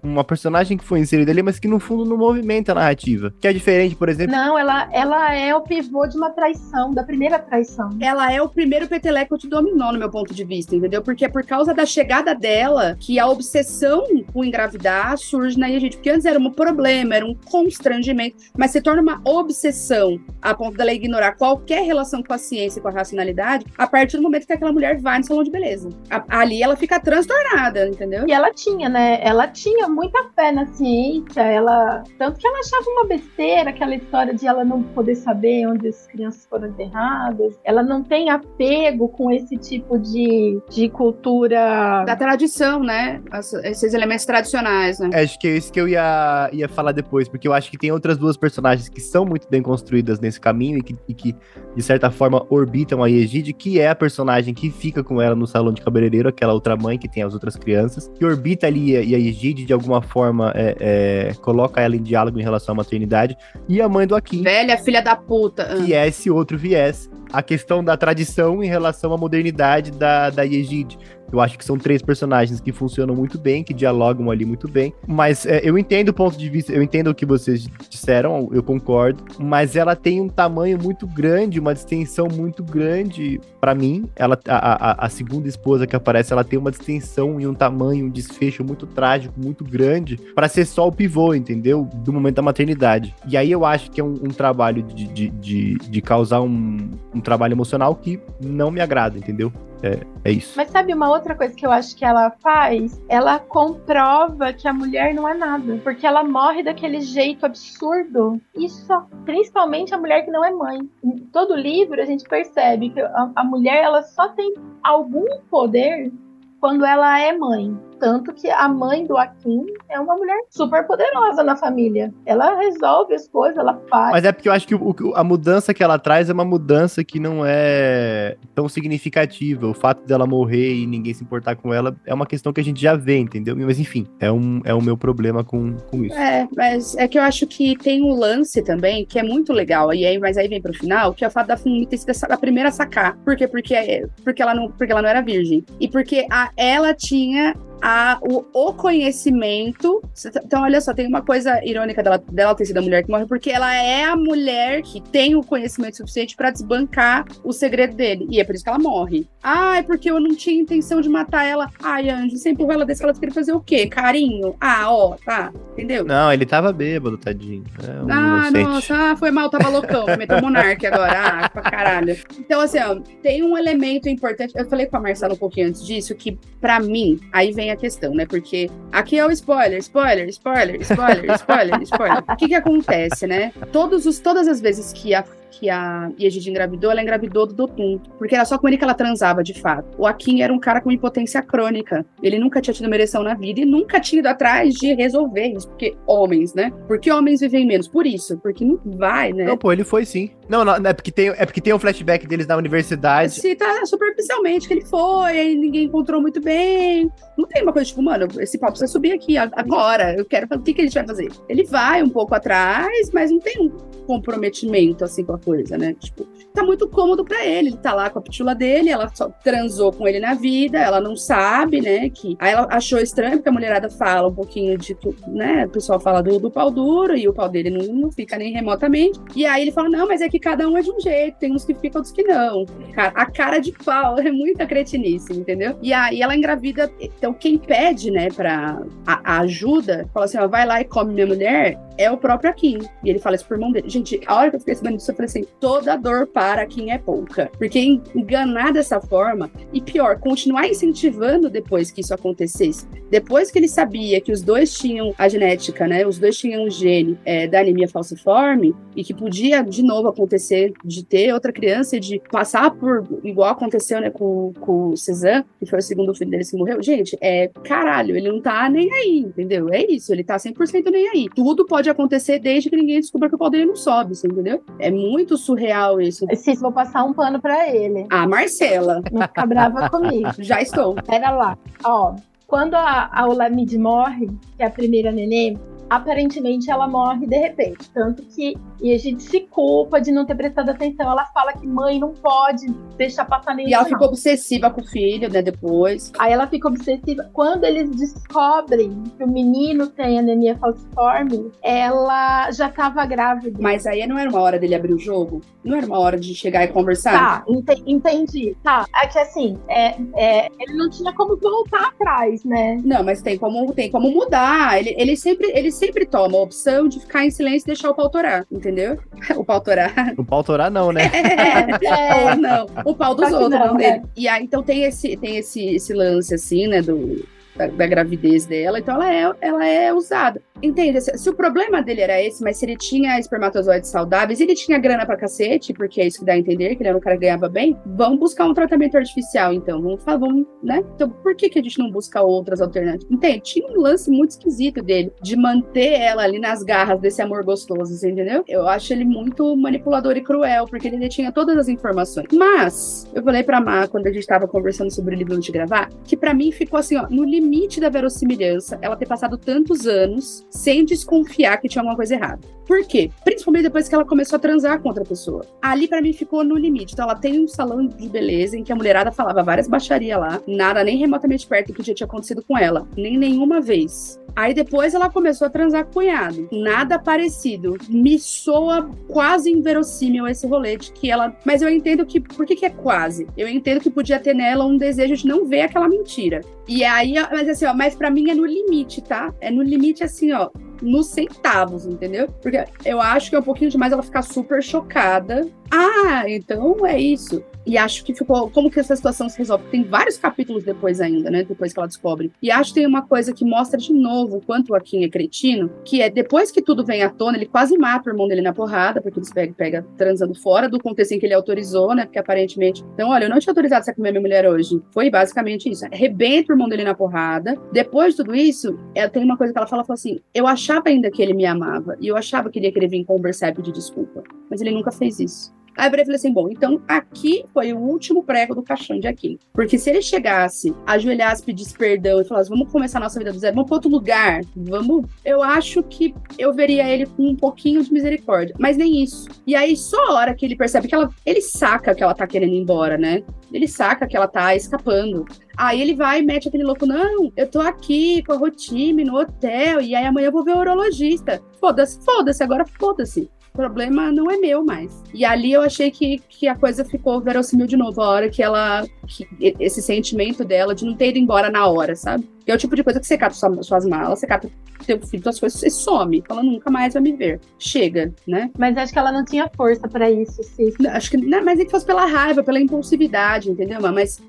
uma personagem que foi inserida ali, mas que no fundo não movimenta a narrativa. Que é diferente, por exemplo. Não, ela, ela é o pivô de uma traição, da primeira traição. Ela é o primeiro peteleco de dominó, no meu ponto de vista, entendeu? Porque é por causa da chegada dela que a obsessão com engravidar surge na gente. Porque antes era um problema, era um constrangimento, mas se torna uma obsessão a ponto dela ignorar qualquer relação com a ciência e com a racionalidade a partir do momento que aquela mulher vai no salão de beleza. A, ali ela fica transtornada, entendeu? E ela tinha, né? Ela tinha muita fé na ciência, ela. Tanto que ela achava uma besteira aquela história de ela não poder saber onde as crianças foram enterradas. Ela não tem apego com esse tipo de, de cultura. Da tradição, né? As, esses elementos tradicionais, né? Acho que é isso que eu ia, ia falar depois, porque eu acho que tem outras duas personagens que são muito bem construídas nesse caminho e que, e que de certa forma, orbitam a Egide, que é a personagem que fica com ela no salão de cabeleireiro, aquela outra mãe que tem as outras crianças, que orbita ali e a Egide, de alguma forma, é, é, coloca ela em diálogo em relação à maternidade, e a mãe do Akin. Velha filha da puta. Que é esse outro viés, a questão da tradição em relação à modernidade da, da Egide. Eu acho que são três personagens que funcionam muito bem, que dialogam ali muito bem. Mas é, eu entendo o ponto de vista, eu entendo o que vocês disseram, eu concordo. Mas ela tem um tamanho muito grande, uma distensão muito grande para mim. Ela, a, a, a, segunda esposa que aparece, ela tem uma distensão e um tamanho, um desfecho muito trágico, muito grande, para ser só o pivô, entendeu? Do momento da maternidade. E aí eu acho que é um, um trabalho de, de, de, de causar um, um trabalho emocional que não me agrada, entendeu? É, é isso. Mas sabe uma outra coisa que eu acho que ela faz? Ela comprova que a mulher não é nada. Porque ela morre daquele jeito absurdo. Isso, principalmente a mulher que não é mãe. Em todo livro a gente percebe que a, a mulher ela só tem algum poder quando ela é mãe. Tanto que a mãe do Akin é uma mulher super poderosa na família. Ela resolve as coisas, ela faz. Mas é porque eu acho que o, a mudança que ela traz é uma mudança que não é tão significativa. O fato dela morrer e ninguém se importar com ela é uma questão que a gente já vê, entendeu? Mas enfim, é, um, é o meu problema com, com isso. É, mas é que eu acho que tem um lance também que é muito legal. E aí, mas aí vem pro final, que é o fato da Fumi ter sido a primeira a sacar. Por quê? Porque, porque, ela não, porque ela não era virgem. E porque a, ela tinha a, o, o, conhecimento. Então, olha só, tem uma coisa irônica dela, dela ter sido a mulher que morre, porque ela é a mulher que tem o conhecimento suficiente para desbancar o segredo dele. E é por isso que ela morre. Ah, é porque eu não tinha intenção de matar ela. Ai, Anjo, você empurrou ela desse, ela queria fazer o quê? Carinho? Ah, ó, tá. Entendeu? Não, ele tava bêbado, tadinho. É um ah, inocente. nossa, ah, foi mal, tava loucão. Meteu monarca agora. Ah, pra caralho. Então, assim, ó, tem um elemento importante. Eu falei com a Marcela um pouquinho antes disso, que para mim, aí vem a questão, né? Porque aqui é o spoiler, spoiler, spoiler, spoiler, spoiler, spoiler. O que que acontece, né? Todos os, todas as vezes que a que a Yegid engravidou, ela engravidou do Dotun, porque era só com ele que ela transava de fato. O Akin era um cara com impotência crônica. Ele nunca tinha tido uma ereção na vida e nunca tinha ido atrás de resolver isso, porque homens, né? Por que homens vivem menos? Por isso, porque não vai, né? Não, pô, ele foi sim. Não, não, é porque tem, é porque tem um flashback deles na universidade. Se tá superficialmente que ele foi, aí ninguém encontrou muito bem. Não tem uma coisa tipo, mano, esse papo precisa subir aqui agora. Eu quero fazer o que, que a gente vai fazer. Ele vai um pouco atrás, mas não tem um comprometimento, assim, com a coisa, né? Tipo, tá muito cômodo para ele. Ele tá lá com a pitula dele, ela só transou com ele na vida, ela não sabe, né? Que... Aí ela achou estranho, porque a mulherada fala um pouquinho de, né? O pessoal fala do, do pau duro e o pau dele não, não fica nem remotamente. E aí ele fala: não, mas é que cada um é de um jeito, tem uns que ficam, outros que não. A cara de pau é muita cretinice, entendeu? E aí ela engravida. Então, quem pede, né, pra a, a ajuda, fala assim: ó, vai lá e come minha mulher, é o próprio Akin. E ele fala isso pro irmão dele. Gente, a hora que eu fiquei sabendo disso, eu falei assim: toda dor para Akin é pouca. Porque enganar dessa forma, e pior, continuar incentivando depois que isso acontecesse, depois que ele sabia que os dois tinham a genética, né? Os dois tinham o gene é, da anemia falciforme, e que podia de novo acontecer de ter outra criança e de passar por igual aconteceu, né, com, com o Cezanne, que foi o segundo filho dele que morreu. Gente, é caralho, ele não tá nem aí, entendeu? É isso, ele tá 100% nem aí. Tudo pode acontecer desde que ninguém descubra que o pau dele não sobe, entendeu? É muito surreal isso. Vou passar um pano pra ele. Ah, Marcela. Não fica brava comigo. Já estou. Pera lá. Ó, quando a, a Olamide morre, que é a primeira neném, aparentemente ela morre de repente. Tanto que e a gente se culpa de não ter prestado atenção. Ela fala que mãe não pode deixar passar nem E ela ficou obsessiva com o filho, né, depois. Aí ela fica obsessiva. Quando eles descobrem que o menino tem anemia falciforme, ela já estava grávida. Mas aí não era uma hora dele abrir o jogo? Não era uma hora de chegar e conversar? Tá, ent entendi. Tá, é que assim, é, é, ele não tinha como voltar atrás, né? Não, mas tem como, tem como mudar. Ele, ele, sempre, ele sempre toma a opção de ficar em silêncio e deixar o pau torar, entendeu? O pau torar. O pau torar não, né? É, é, ou não. O pau dos outros, não, não dele. É. E aí, então tem esse, tem esse, esse lance, assim, né, do, da, da, gravidez dela, então ela é, ela é usada. Entende? Se, se, o problema dele era esse, mas se ele tinha espermatozoides saudáveis, ele tinha grana pra cacete, porque é isso que dá a entender, que ele era um cara que ganhava bem, vamos buscar um tratamento artificial, então. Vamos falar, vamos, né? Então, por que, que a gente não busca outras alternativas? Entende? Tinha um lance muito esquisito dele, de manter ela ali nas garras desse amor gostoso, entendeu? Eu acho ele muito manipulador e cruel, porque ele tinha todas as informações. Mas, eu falei pra Má, quando a gente tava conversando sobre o livro antes de gravar, que para mim ficou assim, ó, no limite da verossimilhança, ela ter passado tantos anos sem desconfiar que tinha alguma coisa errada. Por quê? Principalmente depois que ela começou a transar com outra pessoa. Ali para mim ficou no limite. Então ela tem um salão de beleza em que a mulherada falava várias baixarias lá, nada nem remotamente perto do que já tinha acontecido com ela, nem nenhuma vez. Aí depois ela começou a transar com o cunhado. Nada parecido. Me soa quase inverossímil esse rolê de que ela. Mas eu entendo que. Por que, que é quase? Eu entendo que podia ter nela um desejo de não ver aquela mentira. E aí, mas assim, ó, mas pra mim é no limite, tá? É no limite assim, ó nos centavos, entendeu? Porque eu acho que é um pouquinho demais ela ficar super chocada. Ah, então é isso. E acho que ficou. Como que essa situação se resolve? Tem vários capítulos depois ainda, né? Depois que ela descobre. E acho que tem uma coisa que mostra de novo o quanto o Akin é cretino, que é depois que tudo vem à tona, ele quase mata o irmão dele na porrada, porque ele pega, pega transando fora do contexto em que ele autorizou, né? Porque aparentemente. Então, olha, eu não tinha autorizado você comer minha mulher hoje. Foi basicamente isso. Arrebenta o irmão dele na porrada. Depois de tudo isso, ela tem uma coisa que ela fala, fala assim: eu achava ainda que ele me amava. E eu achava que ele ia querer vir conversar e pedir desculpa. Mas ele nunca fez isso. Aí eu falei assim: bom, então aqui foi o último prego do caixão de Aquino. Porque se ele chegasse, ajoelhasse, pedisse perdão e falasse: vamos começar a nossa vida do zero, vamos para outro lugar, vamos. Eu acho que eu veria ele com um pouquinho de misericórdia. Mas nem isso. E aí, só a hora que ele percebe que ela. Ele saca que ela tá querendo ir embora, né? Ele saca que ela tá escapando. Aí ele vai e mete aquele louco, não, eu tô aqui com a Rotime no hotel, e aí amanhã eu vou ver o urologista. Foda-se, foda-se, agora foda-se problema não é meu mais. E ali eu achei que, que a coisa ficou verossímil de novo, a hora que ela. Que esse sentimento dela de não ter ido embora na hora, sabe? Que é o tipo de coisa que você cata suas, suas malas, você cata teu filho, suas coisas, você some. Ela nunca mais vai me ver. Chega, né? Mas acho que ela não tinha força para isso, sim. Acho que. Não, mas é que fosse pela raiva, pela impulsividade, entendeu? Mas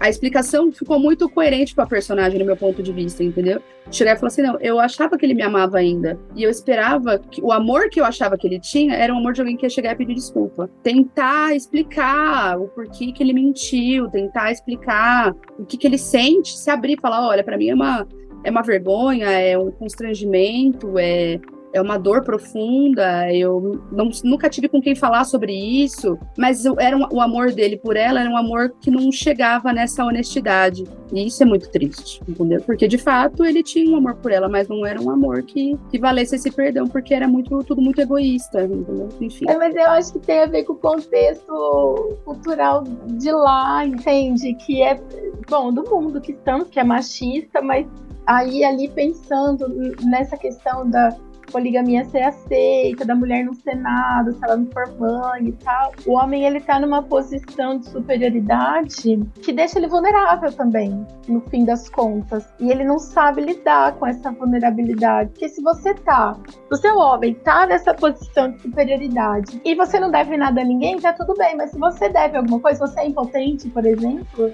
a explicação ficou muito coerente com a personagem, no meu ponto de vista, entendeu? Chegar e falar assim: não, eu achava que ele me amava ainda. E eu esperava que o amor que eu achava que ele tinha era um amor de alguém que ia chegar e pedir desculpa. Tentar explicar o porquê que ele mentiu, tentar explicar o que, que ele sente, se abrir e falar: olha, para mim é uma, é uma vergonha, é um constrangimento, é é uma dor profunda, eu não, nunca tive com quem falar sobre isso, mas era um, o amor dele por ela era um amor que não chegava nessa honestidade. E isso é muito triste, entendeu? Porque de fato ele tinha um amor por ela, mas não era um amor que, que valesse esse perdão, porque era muito tudo muito egoísta, entendeu? Enfim. É, mas eu acho que tem a ver com o contexto cultural de lá, entende? Que é, bom, do mundo que estamos, que é machista, mas aí ali pensando nessa questão da poligamia ser aceita, da mulher no Senado, se ela não for mãe e tal. O homem ele tá numa posição de superioridade que deixa ele vulnerável também, no fim das contas. E ele não sabe lidar com essa vulnerabilidade. Porque se você tá, o seu homem tá nessa posição de superioridade e você não deve nada a ninguém, tá tudo bem. Mas se você deve alguma coisa, você é impotente, por exemplo,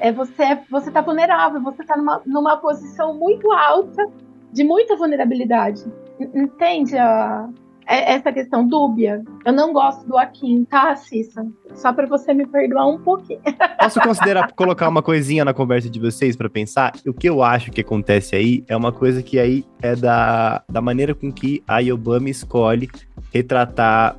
é você, você tá vulnerável, você tá numa, numa posição muito alta de muita vulnerabilidade. Entende a, é, essa questão dúbia? Eu não gosto do Akin, tá, Cissa? Só para você me perdoar um pouquinho. Posso considerar colocar uma coisinha na conversa de vocês para pensar? O que eu acho que acontece aí é uma coisa que aí é da, da maneira com que a Yobama escolhe retratar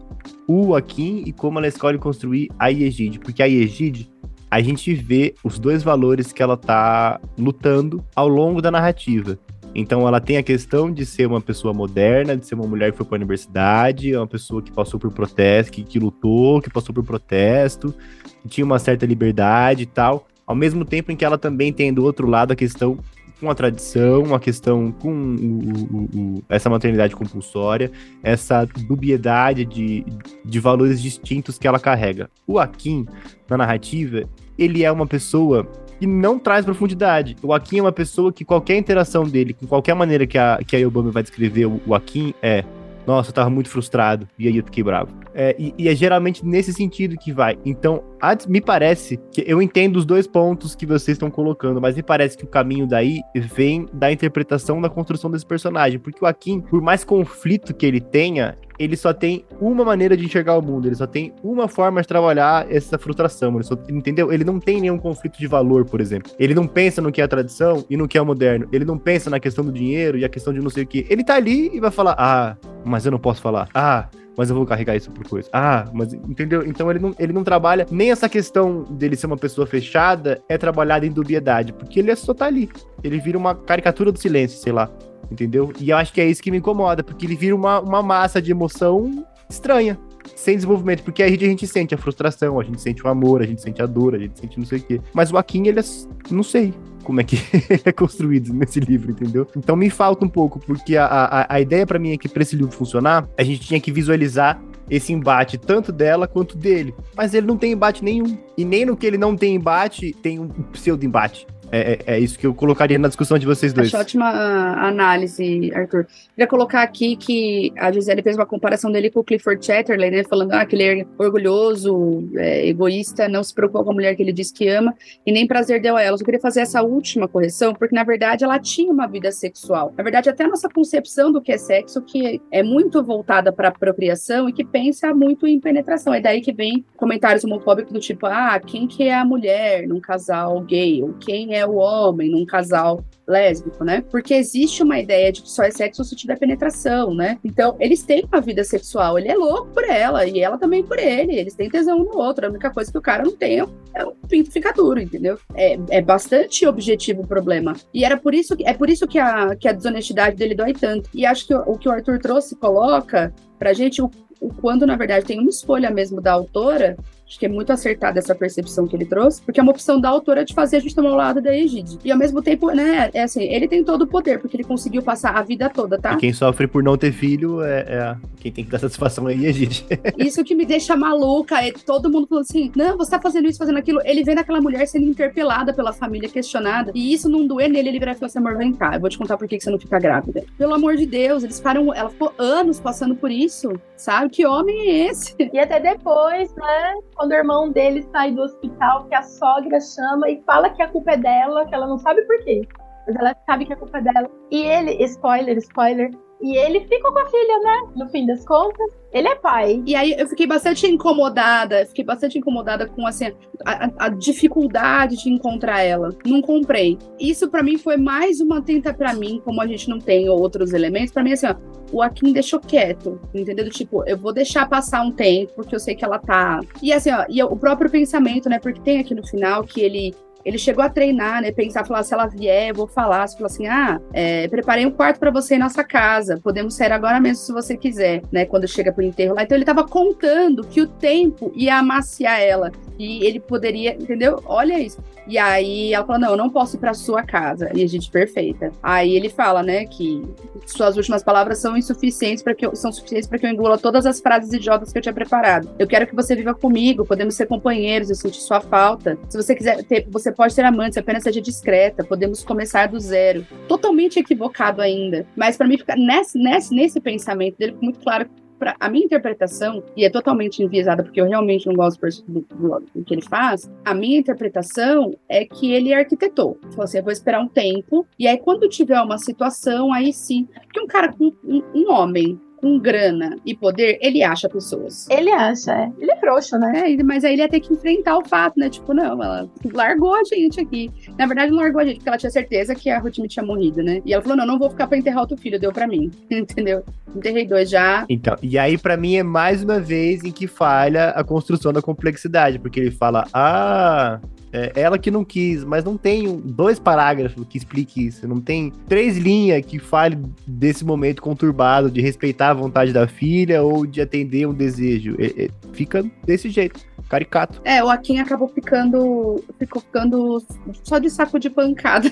o Akin e como ela escolhe construir a Yegid. Porque a Yegid, a gente vê os dois valores que ela tá lutando ao longo da narrativa. Então ela tem a questão de ser uma pessoa moderna, de ser uma mulher que foi para a universidade, uma pessoa que passou por protesto, que, que lutou, que passou por protesto, que tinha uma certa liberdade e tal. Ao mesmo tempo em que ela também tem do outro lado a questão com a tradição, a questão com o, o, o, essa maternidade compulsória, essa dubiedade de, de valores distintos que ela carrega. O Akin, na narrativa, ele é uma pessoa que não traz profundidade. O Akin é uma pessoa que qualquer interação dele, com qualquer maneira que a, que a Yobami vai descrever o, o Akin, é nossa, eu tava muito frustrado, e aí eu fiquei bravo. É, e, e, é geralmente nesse sentido que vai. Então, me parece que eu entendo os dois pontos que vocês estão colocando, mas me parece que o caminho daí vem da interpretação da construção desse personagem. Porque o Akin, por mais conflito que ele tenha, ele só tem uma maneira de enxergar o mundo, ele só tem uma forma de trabalhar essa frustração, ele só, entendeu? Ele não tem nenhum conflito de valor, por exemplo. Ele não pensa no que é a tradição e no que é o moderno. Ele não pensa na questão do dinheiro e a questão de não sei o que. Ele tá ali e vai falar: "Ah, mas eu não posso falar. Ah, mas eu vou carregar isso por coisa. Ah, mas entendeu? Então ele não, ele não trabalha nem essa questão dele ser uma pessoa fechada é trabalhada em dubiedade, porque ele é só tá ali. Ele vira uma caricatura do silêncio, sei lá entendeu? E eu acho que é isso que me incomoda, porque ele vira uma, uma massa de emoção estranha, sem desenvolvimento, porque aí a gente sente a frustração, a gente sente o amor, a gente sente a dor, a gente sente não sei o quê. Mas o Akin, ele é, não sei como é que é construído nesse livro, entendeu? Então me falta um pouco, porque a, a, a ideia para mim é que para esse livro funcionar, a gente tinha que visualizar esse embate tanto dela quanto dele. Mas ele não tem embate nenhum. E nem no que ele não tem embate, tem um pseudo embate. É, é, é, isso que eu colocaria na discussão de vocês dois. Acho ótima análise, Arthur. Queria colocar aqui que a Gisele fez uma comparação dele com o Clifford Chatterley, né? Falando ah, que ele é orgulhoso, é, egoísta, não se preocupa com a mulher que ele diz que ama e nem prazer deu a ela. Eu queria fazer essa última correção, porque na verdade ela tinha uma vida sexual. Na verdade, até a nossa concepção do que é sexo, que é muito voltada para procriação e que pensa muito em penetração. É daí que vem comentários homofóbicos do tipo, ah, quem que é a mulher num casal gay? Ou quem é é o homem num casal lésbico, né? Porque existe uma ideia de que só é sexo se tiver penetração, né? Então, eles têm uma vida sexual, ele é louco por ela e ela também por ele, eles têm tesão um no outro. A única coisa que o cara não tem é o pinto fica duro, entendeu? É, é bastante objetivo o problema. E era por isso que, é por isso que a, que a desonestidade dele dói tanto. E acho que o, o que o Arthur trouxe coloca pra gente o, o quando, na verdade, tem uma escolha mesmo da autora Acho que é muito acertada essa percepção que ele trouxe, porque é uma opção da autora de fazer a gente tomar o lado da Egide. E ao mesmo tempo, né, é assim, ele tem todo o poder, porque ele conseguiu passar a vida toda, tá? E quem sofre por não ter filho é, é quem tem que dar satisfação aí é Egide. Isso que me deixa maluca, é todo mundo falando assim, não, você tá fazendo isso, fazendo aquilo. Ele vendo aquela mulher sendo interpelada pela família, questionada, e isso não doer nele, ele virar e falar assim, amor, vem cá, eu vou te contar por que você não fica grávida. Pelo amor de Deus, eles ficaram, ela ficou anos passando por isso, sabe? Que homem é esse? E até depois, né, quando o irmão dele sai do hospital, que a sogra chama e fala que a culpa é dela, que ela não sabe por quê. Mas ela sabe que a culpa é dela. E ele, spoiler, spoiler, e ele ficou com a filha, né? No fim das contas. Ele é pai. E aí eu fiquei bastante incomodada, fiquei bastante incomodada com assim, a, a dificuldade de encontrar ela. Não comprei. Isso para mim foi mais uma tenta para mim, como a gente não tem outros elementos, para mim assim, ó, o Akin deixou quieto, entendeu? Tipo, eu vou deixar passar um tempo, porque eu sei que ela tá. E assim, ó, e o próprio pensamento, né? Porque tem aqui no final que ele ele chegou a treinar, né? Pensar, falar, se ela vier, eu vou falar. Você falou assim: ah, é, preparei um quarto para você em nossa casa. Podemos sair agora mesmo se você quiser, né? Quando chega pro enterro lá. Então ele tava contando que o tempo ia amaciar ela. E ele poderia, entendeu? Olha isso. E aí ela falou: não, eu não posso ir pra sua casa. E a gente, perfeita. Aí ele fala, né, que suas últimas palavras são insuficientes para que eu, são suficientes para que eu engula todas as frases idiotas que eu tinha preparado. Eu quero que você viva comigo, podemos ser companheiros, eu senti sua falta. Se você quiser ter, você pode ter amantes, apenas seja discreta, podemos começar do zero. Totalmente equivocado ainda. Mas para mim ficar nesse, nesse, nesse pensamento dele, muito claro Pra, a minha interpretação, e é totalmente enviesada porque eu realmente não gosto do, do, do, que ele faz, a minha interpretação é que ele arquitetou. Falou assim: eu vou esperar um tempo, e aí quando tiver uma situação, aí sim. Porque um cara, um, um homem com grana e poder, ele acha pessoas. Ele acha, é. Ele é frouxo, né? É, mas aí ele ia ter que enfrentar o fato, né? Tipo, não, ela largou a gente aqui. Na verdade, não largou a gente, porque ela tinha certeza que a Ruth me tinha morrido, né? E ela falou: não, não vou ficar pra enterrar outro filho, deu pra mim. Entendeu? Enterrei dois já. Então, e aí, para mim, é mais uma vez em que falha a construção da complexidade, porque ele fala: ah, é ela que não quis, mas não tem dois parágrafos que explique isso. Não tem três linhas que fale desse momento conturbado de respeitar a vontade da filha ou de atender um desejo. É, é, fica desse jeito caricato. É, o Akin acabou ficando, ficou ficando só de saco de pancada.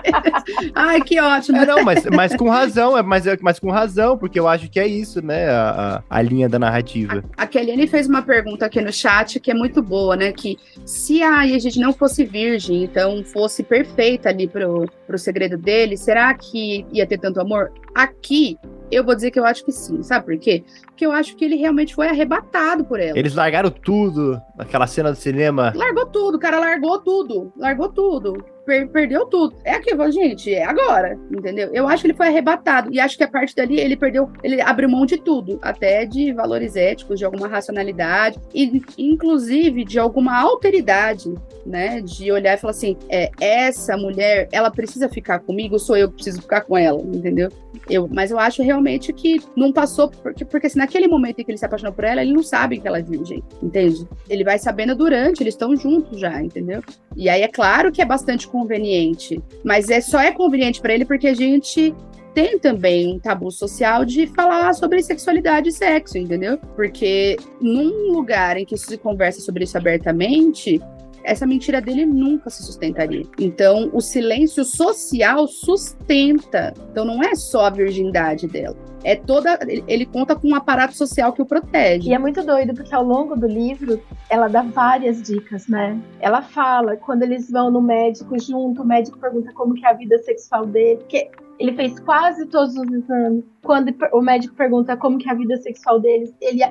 Ai, que ótimo. É, não, mas, mas com razão, é, mas, mas com razão, porque eu acho que é isso, né, a, a, a linha da narrativa. A, a Kelly fez uma pergunta aqui no chat que é muito boa, né, que se a Yegid não fosse virgem, então fosse perfeita ali pro, pro segredo dele, será que ia ter tanto amor? Aqui, eu vou dizer que eu acho que sim. Sabe por quê? Porque eu acho que ele realmente foi arrebatado por ela. Eles largaram tudo naquela cena do cinema. Largou tudo, o cara largou tudo. Largou tudo per perdeu tudo. É aquilo, gente, é agora, entendeu? Eu acho que ele foi arrebatado e acho que a partir dali ele perdeu, ele abriu mão de tudo, até de valores éticos, de alguma racionalidade e inclusive de alguma alteridade, né? De olhar e falar assim, é, essa mulher, ela precisa ficar comigo, sou eu que preciso ficar com ela, entendeu? Eu, mas eu acho realmente que não passou, porque, porque assim, naquele momento em que ele se apaixonou por ela, ele não sabe que ela é virgem, entende? Ele vai sabendo durante, eles estão juntos já, entendeu? E aí é claro que é bastante conveniente, mas é só é conveniente para ele porque a gente tem também um tabu social de falar sobre sexualidade e sexo, entendeu? Porque num lugar em que se conversa sobre isso abertamente, essa mentira dele nunca se sustentaria. Então, o silêncio social sustenta. Então, não é só a virgindade dela. É toda. Ele conta com um aparato social que o protege. E é muito doido, porque ao longo do livro, ela dá várias dicas, né? Ela fala, quando eles vão no médico junto, o médico pergunta como que é a vida sexual dele. Porque ele fez quase todos os exames. Quando o médico pergunta como que é a vida sexual deles, ele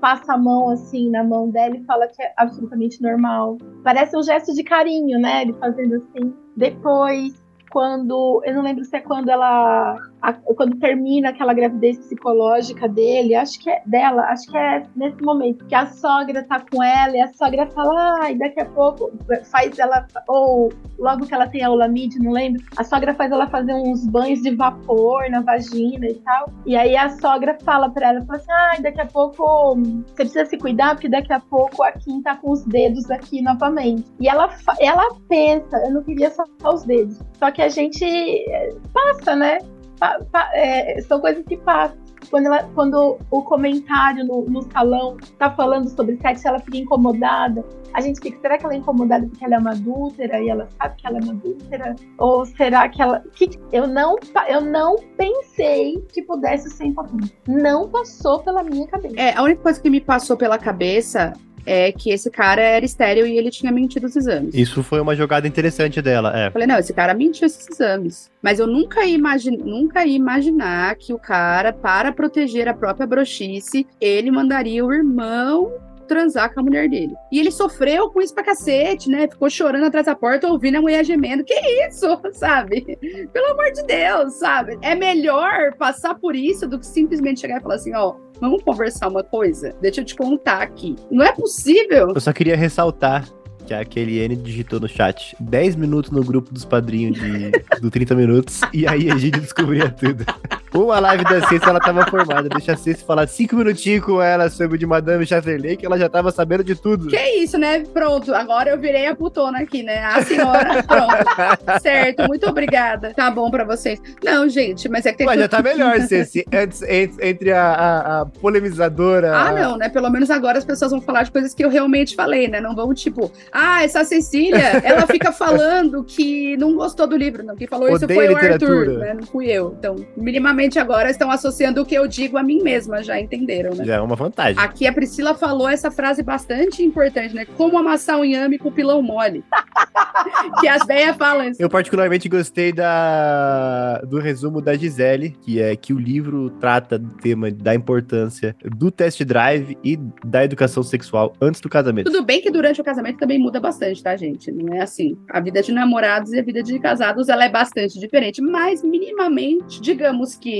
passa a mão assim na mão dela e fala que é absolutamente normal. Parece um gesto de carinho, né? Ele fazendo assim. Depois, quando. Eu não lembro se é quando ela a, quando termina aquela gravidez psicológica dele, acho que é dela, acho que é nesse momento que a sogra tá com ela e a sogra fala, ai, daqui a pouco faz ela, ou logo que ela tem a olamide, não lembro, a sogra faz ela fazer uns banhos de vapor na vagina e tal. E aí a sogra fala pra ela, fala assim, ai, daqui a pouco você precisa se cuidar, porque daqui a pouco a Kim tá com os dedos aqui novamente. E ela, ela pensa, eu não queria só os dedos. Só que a gente eh, passa, né? É, são coisas que passam. Quando, ela, quando o comentário no, no salão tá falando sobre sexo, ela fica incomodada. A gente fica, será que ela é incomodada porque ela é uma adúltera e ela sabe que ela é uma adúltera? Ou será que ela. Que, eu, não, eu não pensei que pudesse ser importante. Não passou pela minha cabeça. É, a única coisa que me passou pela cabeça é que esse cara era estéreo e ele tinha mentido os exames. Isso foi uma jogada interessante dela, é. Falei, não, esse cara mentiu esses exames. Mas eu nunca ia, imagine, nunca ia imaginar que o cara, para proteger a própria broxice, ele mandaria o irmão transar com a mulher dele. E ele sofreu com isso pra cacete, né? Ficou chorando atrás da porta, ouvindo a mulher gemendo. Que isso, sabe? Pelo amor de Deus, sabe? É melhor passar por isso do que simplesmente chegar e falar assim, ó, vamos conversar uma coisa? Deixa eu te contar aqui. Não é possível. Eu só queria ressaltar que a Kellyanne digitou no chat 10 minutos no grupo dos padrinhos de, do 30 minutos e aí a gente descobria tudo. Uma live da Ceci, ela tava formada. Deixa a Ceci falar cinco minutinhos com ela sobre de Madame Chaverley, que ela já tava sabendo de tudo. Que isso, né? Pronto, agora eu virei a putona aqui, né? A senhora, pronto. certo, muito obrigada. Tá bom pra vocês. Não, gente, mas é que tem Mas já tá melhor, Ceci. Antes, entre, entre a, a, a polemizadora. Ah, não, né? Pelo menos agora as pessoas vão falar de coisas que eu realmente falei, né? Não vão, tipo, ah, essa Cecília, ela fica falando que não gostou do livro. Não, quem falou isso foi o Arthur, literatura. né? Não fui eu. Então, minimamente agora estão associando o que eu digo a mim mesma, já entenderam, né? Já é uma vantagem. Aqui a Priscila falou essa frase bastante importante, né? Como amassar um inhame com pilão mole. que as velhas falam isso. Eu particularmente gostei da, do resumo da Gisele, que é que o livro trata do tema da importância do test drive e da educação sexual antes do casamento. Tudo bem que durante o casamento também muda bastante, tá, gente? Não é assim. A vida de namorados e a vida de casados, ela é bastante diferente. Mas, minimamente, digamos que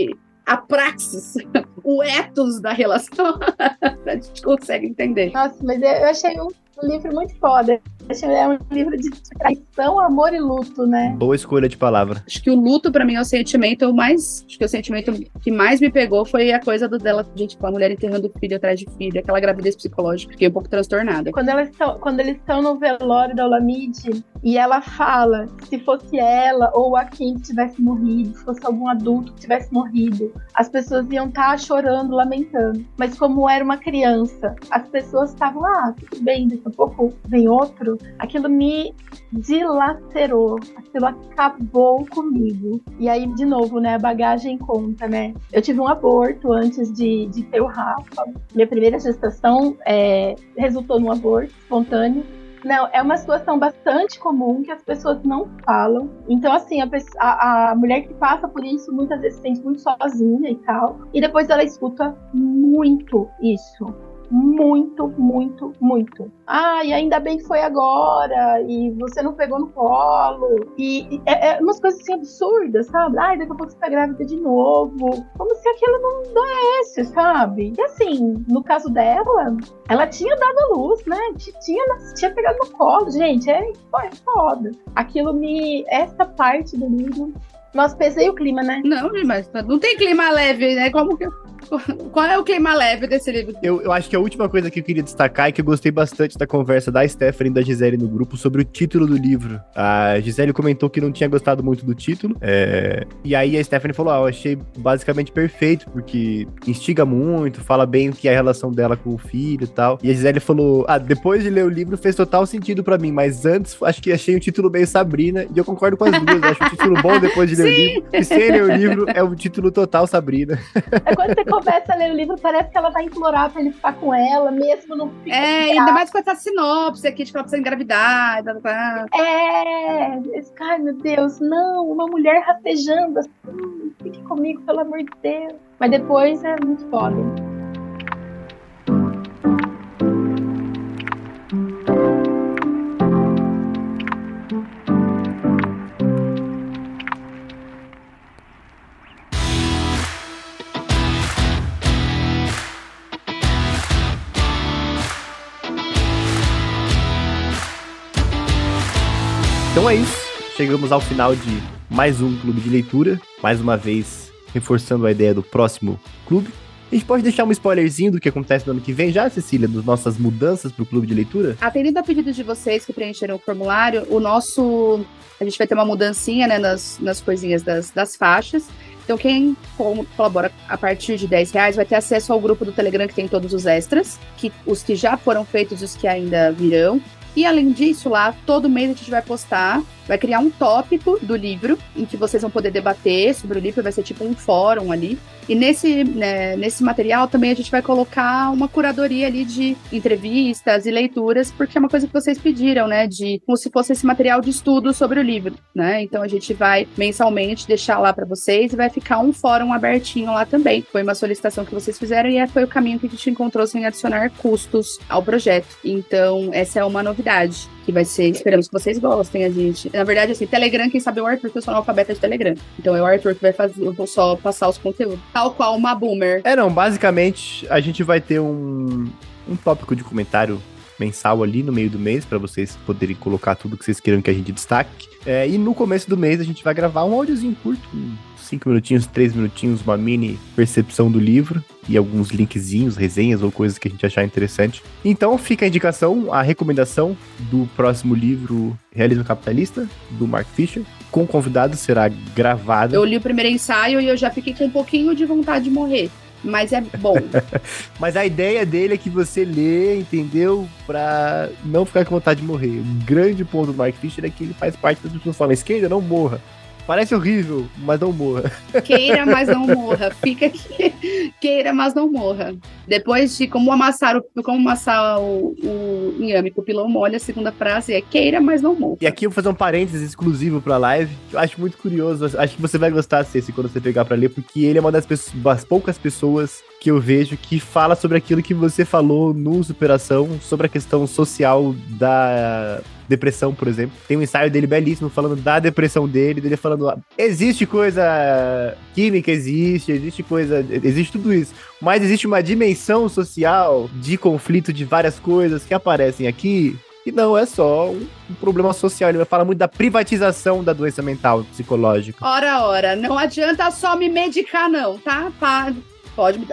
a praxis, o ethos da relação, a gente consegue entender. Nossa, mas eu achei um, um livro muito foda. É um livro de traição, amor e luto, né? Boa escolha de palavra. Acho que o luto, pra mim, é o sentimento mais. Acho que o sentimento que mais me pegou foi a coisa do dela, gente, com a mulher enterrando filho atrás de filho, aquela gravidez psicológica. Fiquei um pouco transtornada. Quando, elas estão, quando eles estão no velório da Olamide e ela fala que se fosse ela ou a Kim que tivesse morrido, se fosse algum adulto que tivesse morrido, as pessoas iam estar chorando, lamentando. Mas como era uma criança, as pessoas estavam, ah, tudo bem, a pouco vem outro. Aquilo me dilacerou, aquilo acabou comigo. E aí, de novo, né, a bagagem conta, né? Eu tive um aborto antes de, de ter o Rafa. Minha primeira gestação é, resultou num aborto espontâneo. Não, é uma situação bastante comum que as pessoas não falam. Então, assim, a, pes- a- a mulher que passa por isso muitas vezes se sente muito sozinha e tal. E depois ela escuta muito isso. Muito, muito, muito. Ah, e ainda bem que foi agora. E você não pegou no colo. E, e é, é umas coisas assim absurdas, sabe? Ai, daqui a pouco você tá grávida de novo. Como se aquilo não doesse, sabe? E assim, no caso dela, ela tinha dado a luz, né? Tinha, tinha pegado no colo, gente. É, foi foda. Aquilo me. Essa parte do livro. Nossa, pesei o clima, né? Não, mas não tem clima leve, né? Como que. Qual é o clima leve desse livro? Eu, eu acho que a última coisa que eu queria destacar é que eu gostei bastante da conversa da Stephanie e da Gisele no grupo sobre o título do livro. A Gisele comentou que não tinha gostado muito do título. é, E aí a Stephanie falou: Ah, eu achei basicamente perfeito, porque instiga muito, fala bem que é a relação dela com o filho e tal. E a Gisele falou: Ah, depois de ler o livro fez total sentido pra mim, mas antes acho que achei o título meio Sabrina, e eu concordo com as duas. Eu acho o título bom depois de ler o livro. E sem ler o livro é o título total Sabrina. É quando você começa a ler o livro, parece que ela vai implorar pra ele ficar com ela, mesmo não fica É, ainda mais com essa sinopse aqui de que ela precisa engravidar. Tá. É, ai meu Deus, não, uma mulher rastejando assim, fique comigo, pelo amor de Deus. Mas depois é muito foda. Chegamos ao final de mais um clube de leitura. Mais uma vez, reforçando a ideia do próximo clube. A gente pode deixar um spoilerzinho do que acontece no ano que vem já, Cecília, das nossas mudanças pro clube de leitura? Atendendo a pedido de vocês que preencheram o formulário, o nosso. A gente vai ter uma mudancinha né, nas, nas coisinhas das, das faixas. Então, quem co- colabora a partir de 10 reais vai ter acesso ao grupo do Telegram que tem todos os extras, que, os que já foram feitos e os que ainda virão. E além disso, lá, todo mês a gente vai postar, vai criar um tópico do livro, em que vocês vão poder debater sobre o livro, vai ser tipo um fórum ali. E nesse, né, nesse material também a gente vai colocar uma curadoria ali de entrevistas e leituras, porque é uma coisa que vocês pediram, né? De como se fosse esse material de estudo sobre o livro, né? Então a gente vai mensalmente deixar lá para vocês e vai ficar um fórum abertinho lá também. Foi uma solicitação que vocês fizeram e é- foi o caminho que a gente encontrou sem adicionar custos ao projeto. Então, essa é uma novidade que vai ser, esperamos que vocês gostem, a gente. Na verdade, assim, Telegram, quem sabe é o Arthur, que eu sou analfabeta de Telegram. Então é o Arthur que vai fazer, eu vou só passar os conteúdos. Tal qual uma boomer. É, não, basicamente a gente vai ter um, um tópico de comentário mensal ali no meio do mês, para vocês poderem colocar tudo que vocês queiram que a gente destaque. É, e no começo do mês a gente vai gravar um áudiozinho curto, cinco minutinhos, três minutinhos, uma mini percepção do livro e alguns linkzinhos, resenhas ou coisas que a gente achar interessante. Então fica a indicação, a recomendação do próximo livro Realismo Capitalista, do Mark Fisher. Com convidado será gravado. Eu li o primeiro ensaio e eu já fiquei com um pouquinho de vontade de morrer. Mas é bom. mas a ideia dele é que você lê, entendeu? Pra não ficar com vontade de morrer. O grande ponto do Mark Fisher é que ele faz parte das pessoas que falam: esquerda, não morra. Parece horrível, mas não morra. Queira, mas não morra. Fica aqui. Queira, mas não morra. Depois de como amassar o, como amassar o, o inhame com o pilão mole, a segunda frase é queira, mas não morra. E aqui eu vou fazer um parênteses exclusivo pra live, que eu acho muito curioso. Acho que você vai gostar, Ceci, quando você pegar pra ler, porque ele é uma das, pessoas, das poucas pessoas que eu vejo que fala sobre aquilo que você falou no Superação, sobre a questão social da depressão, por exemplo. Tem um ensaio dele belíssimo falando da depressão dele, dele falando, existe coisa química, existe, existe coisa, existe tudo isso, mas existe uma dimensão social de conflito de várias coisas que aparecem aqui e não é só um, um, problema social. Ele vai falar muito da privatização da doença mental psicológica. Ora, ora, não adianta só me medicar, não, tá? Pode,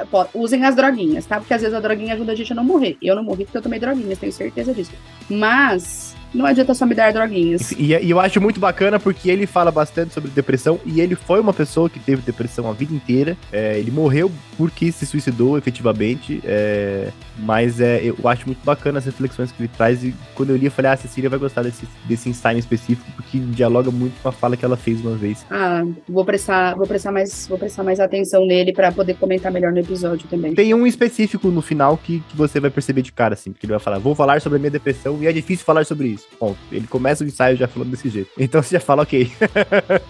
pode, usem as droguinhas, tá? Porque às vezes a droguinha ajuda a gente a não morrer. Eu não morri porque eu tomei droguinhas, tenho certeza disso. Mas não adianta só me dar droguinhas. E, e, eu acho muito bacana porque ele fala bastante sobre depressão e ele foi uma pessoa que teve depressão a vida inteira. É, ele morreu porque se suicidou efetivamente. É, mas é, eu acho muito bacana as reflexões que ele traz. E quando eu li, eu falei: Ah, a Cecília vai gostar desse, desse ensaio específico porque dialoga muito com a fala que ela fez uma vez. Ah, vou prestar, vou prestar, mais, vou prestar mais atenção nele para poder comentar melhor no episódio também. Tem um específico no final que, que você vai perceber de cara, assim, porque ele vai falar: Vou falar sobre a minha depressão e é difícil falar sobre isso isso. Ponto. Ele começa o ensaio já falando desse jeito. Então você já fala, ok.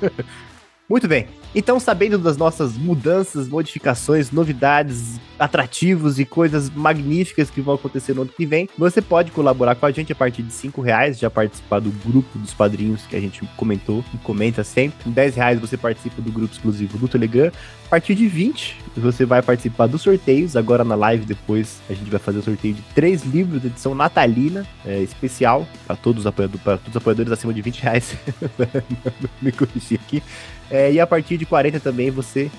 Muito bem. Então, sabendo das nossas mudanças, modificações, novidades, atrativos e coisas magníficas que vão acontecer no ano que vem, você pode colaborar com a gente a partir de 5 reais, já participar do grupo dos padrinhos que a gente comentou e comenta sempre. Com 10 reais você participa do grupo exclusivo do Telegram. A partir de 20, você vai participar dos sorteios. Agora na live, depois, a gente vai fazer o sorteio de três livros edição natalina, é, especial, para todos, todos os apoiadores acima de 20 reais. Me corrigir aqui. É, e a partir de 40 também você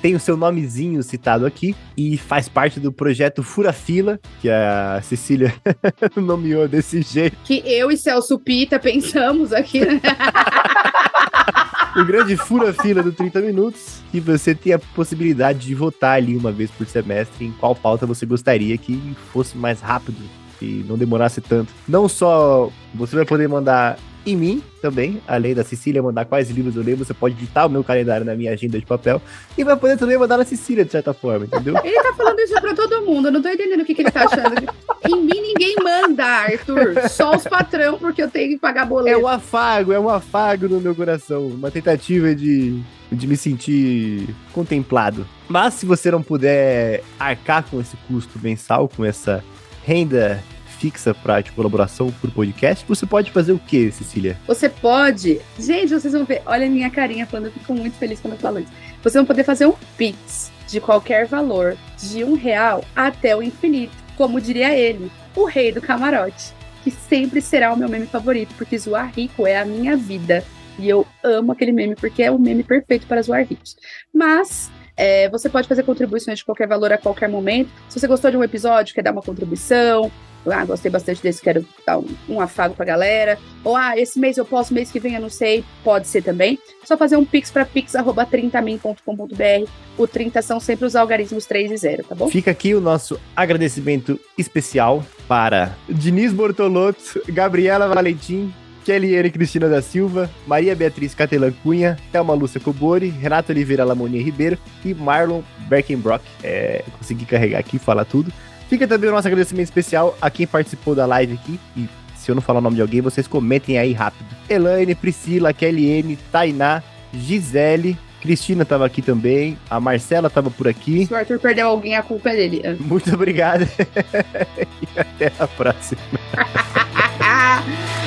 tem o seu nomezinho citado aqui e faz parte do projeto Fura Fila, que a Cecília nomeou desse jeito. Que eu e Celso Pita pensamos aqui, né? o grande Fura Fila do 30 Minutos, e você tem a possibilidade de votar ali uma vez por semestre em qual pauta você gostaria que fosse mais rápido e não demorasse tanto. Não só você vai poder mandar em mim também, além da Cecília mandar quais livros eu leio, você pode digitar o meu calendário na minha agenda de papel e vai poder também mandar na Cecília, de certa forma, entendeu? Ele tá falando isso pra todo mundo, eu não tô entendendo o que, que ele tá achando. em mim ninguém manda, Arthur. Só os patrão, porque eu tenho que pagar boleto. É um afago, é um afago no meu coração. Uma tentativa de, de me sentir contemplado. Mas se você não puder arcar com esse custo mensal, com essa renda fixa para de colaboração por podcast, você pode fazer o que, Cecília? Você pode. Gente, vocês vão ver. Olha a minha carinha falando, eu fico muito feliz quando eu falo isso. Vocês vão poder fazer um Pix de qualquer valor, de um real até o infinito. Como diria ele, o rei do camarote. Que sempre será o meu meme favorito, porque zoar rico é a minha vida. E eu amo aquele meme, porque é o meme perfeito para zoar ricos. Mas é, você pode fazer contribuições de qualquer valor a qualquer momento. Se você gostou de um episódio, quer dar uma contribuição, ah, gostei bastante desse, quero dar um, um afago pra galera. Ou, ah, esse mês eu posso, mês que vem eu não sei, pode ser também. Só fazer um pix para pix.30min.com.br. O 30 são sempre os algarismos 3 e 0, tá bom? Fica aqui o nosso agradecimento especial para Diniz Bortolotto, Gabriela Valentim, Kelly Cristina da Silva, Maria Beatriz Catelan Cunha, Thelma Lúcia Cobori, Renato Oliveira Lamonia Ribeiro e Marlon Berkenbrock. É, consegui carregar aqui e falar tudo. Fica também o nosso agradecimento especial a quem participou da live aqui. E se eu não falar o nome de alguém, vocês comentem aí rápido. Elaine, Priscila, Kelly, Tainá, Gisele, Cristina estava aqui também, a Marcela estava por aqui. Se o Arthur perdeu alguém, a culpa é dele. Muito obrigado e até a próxima.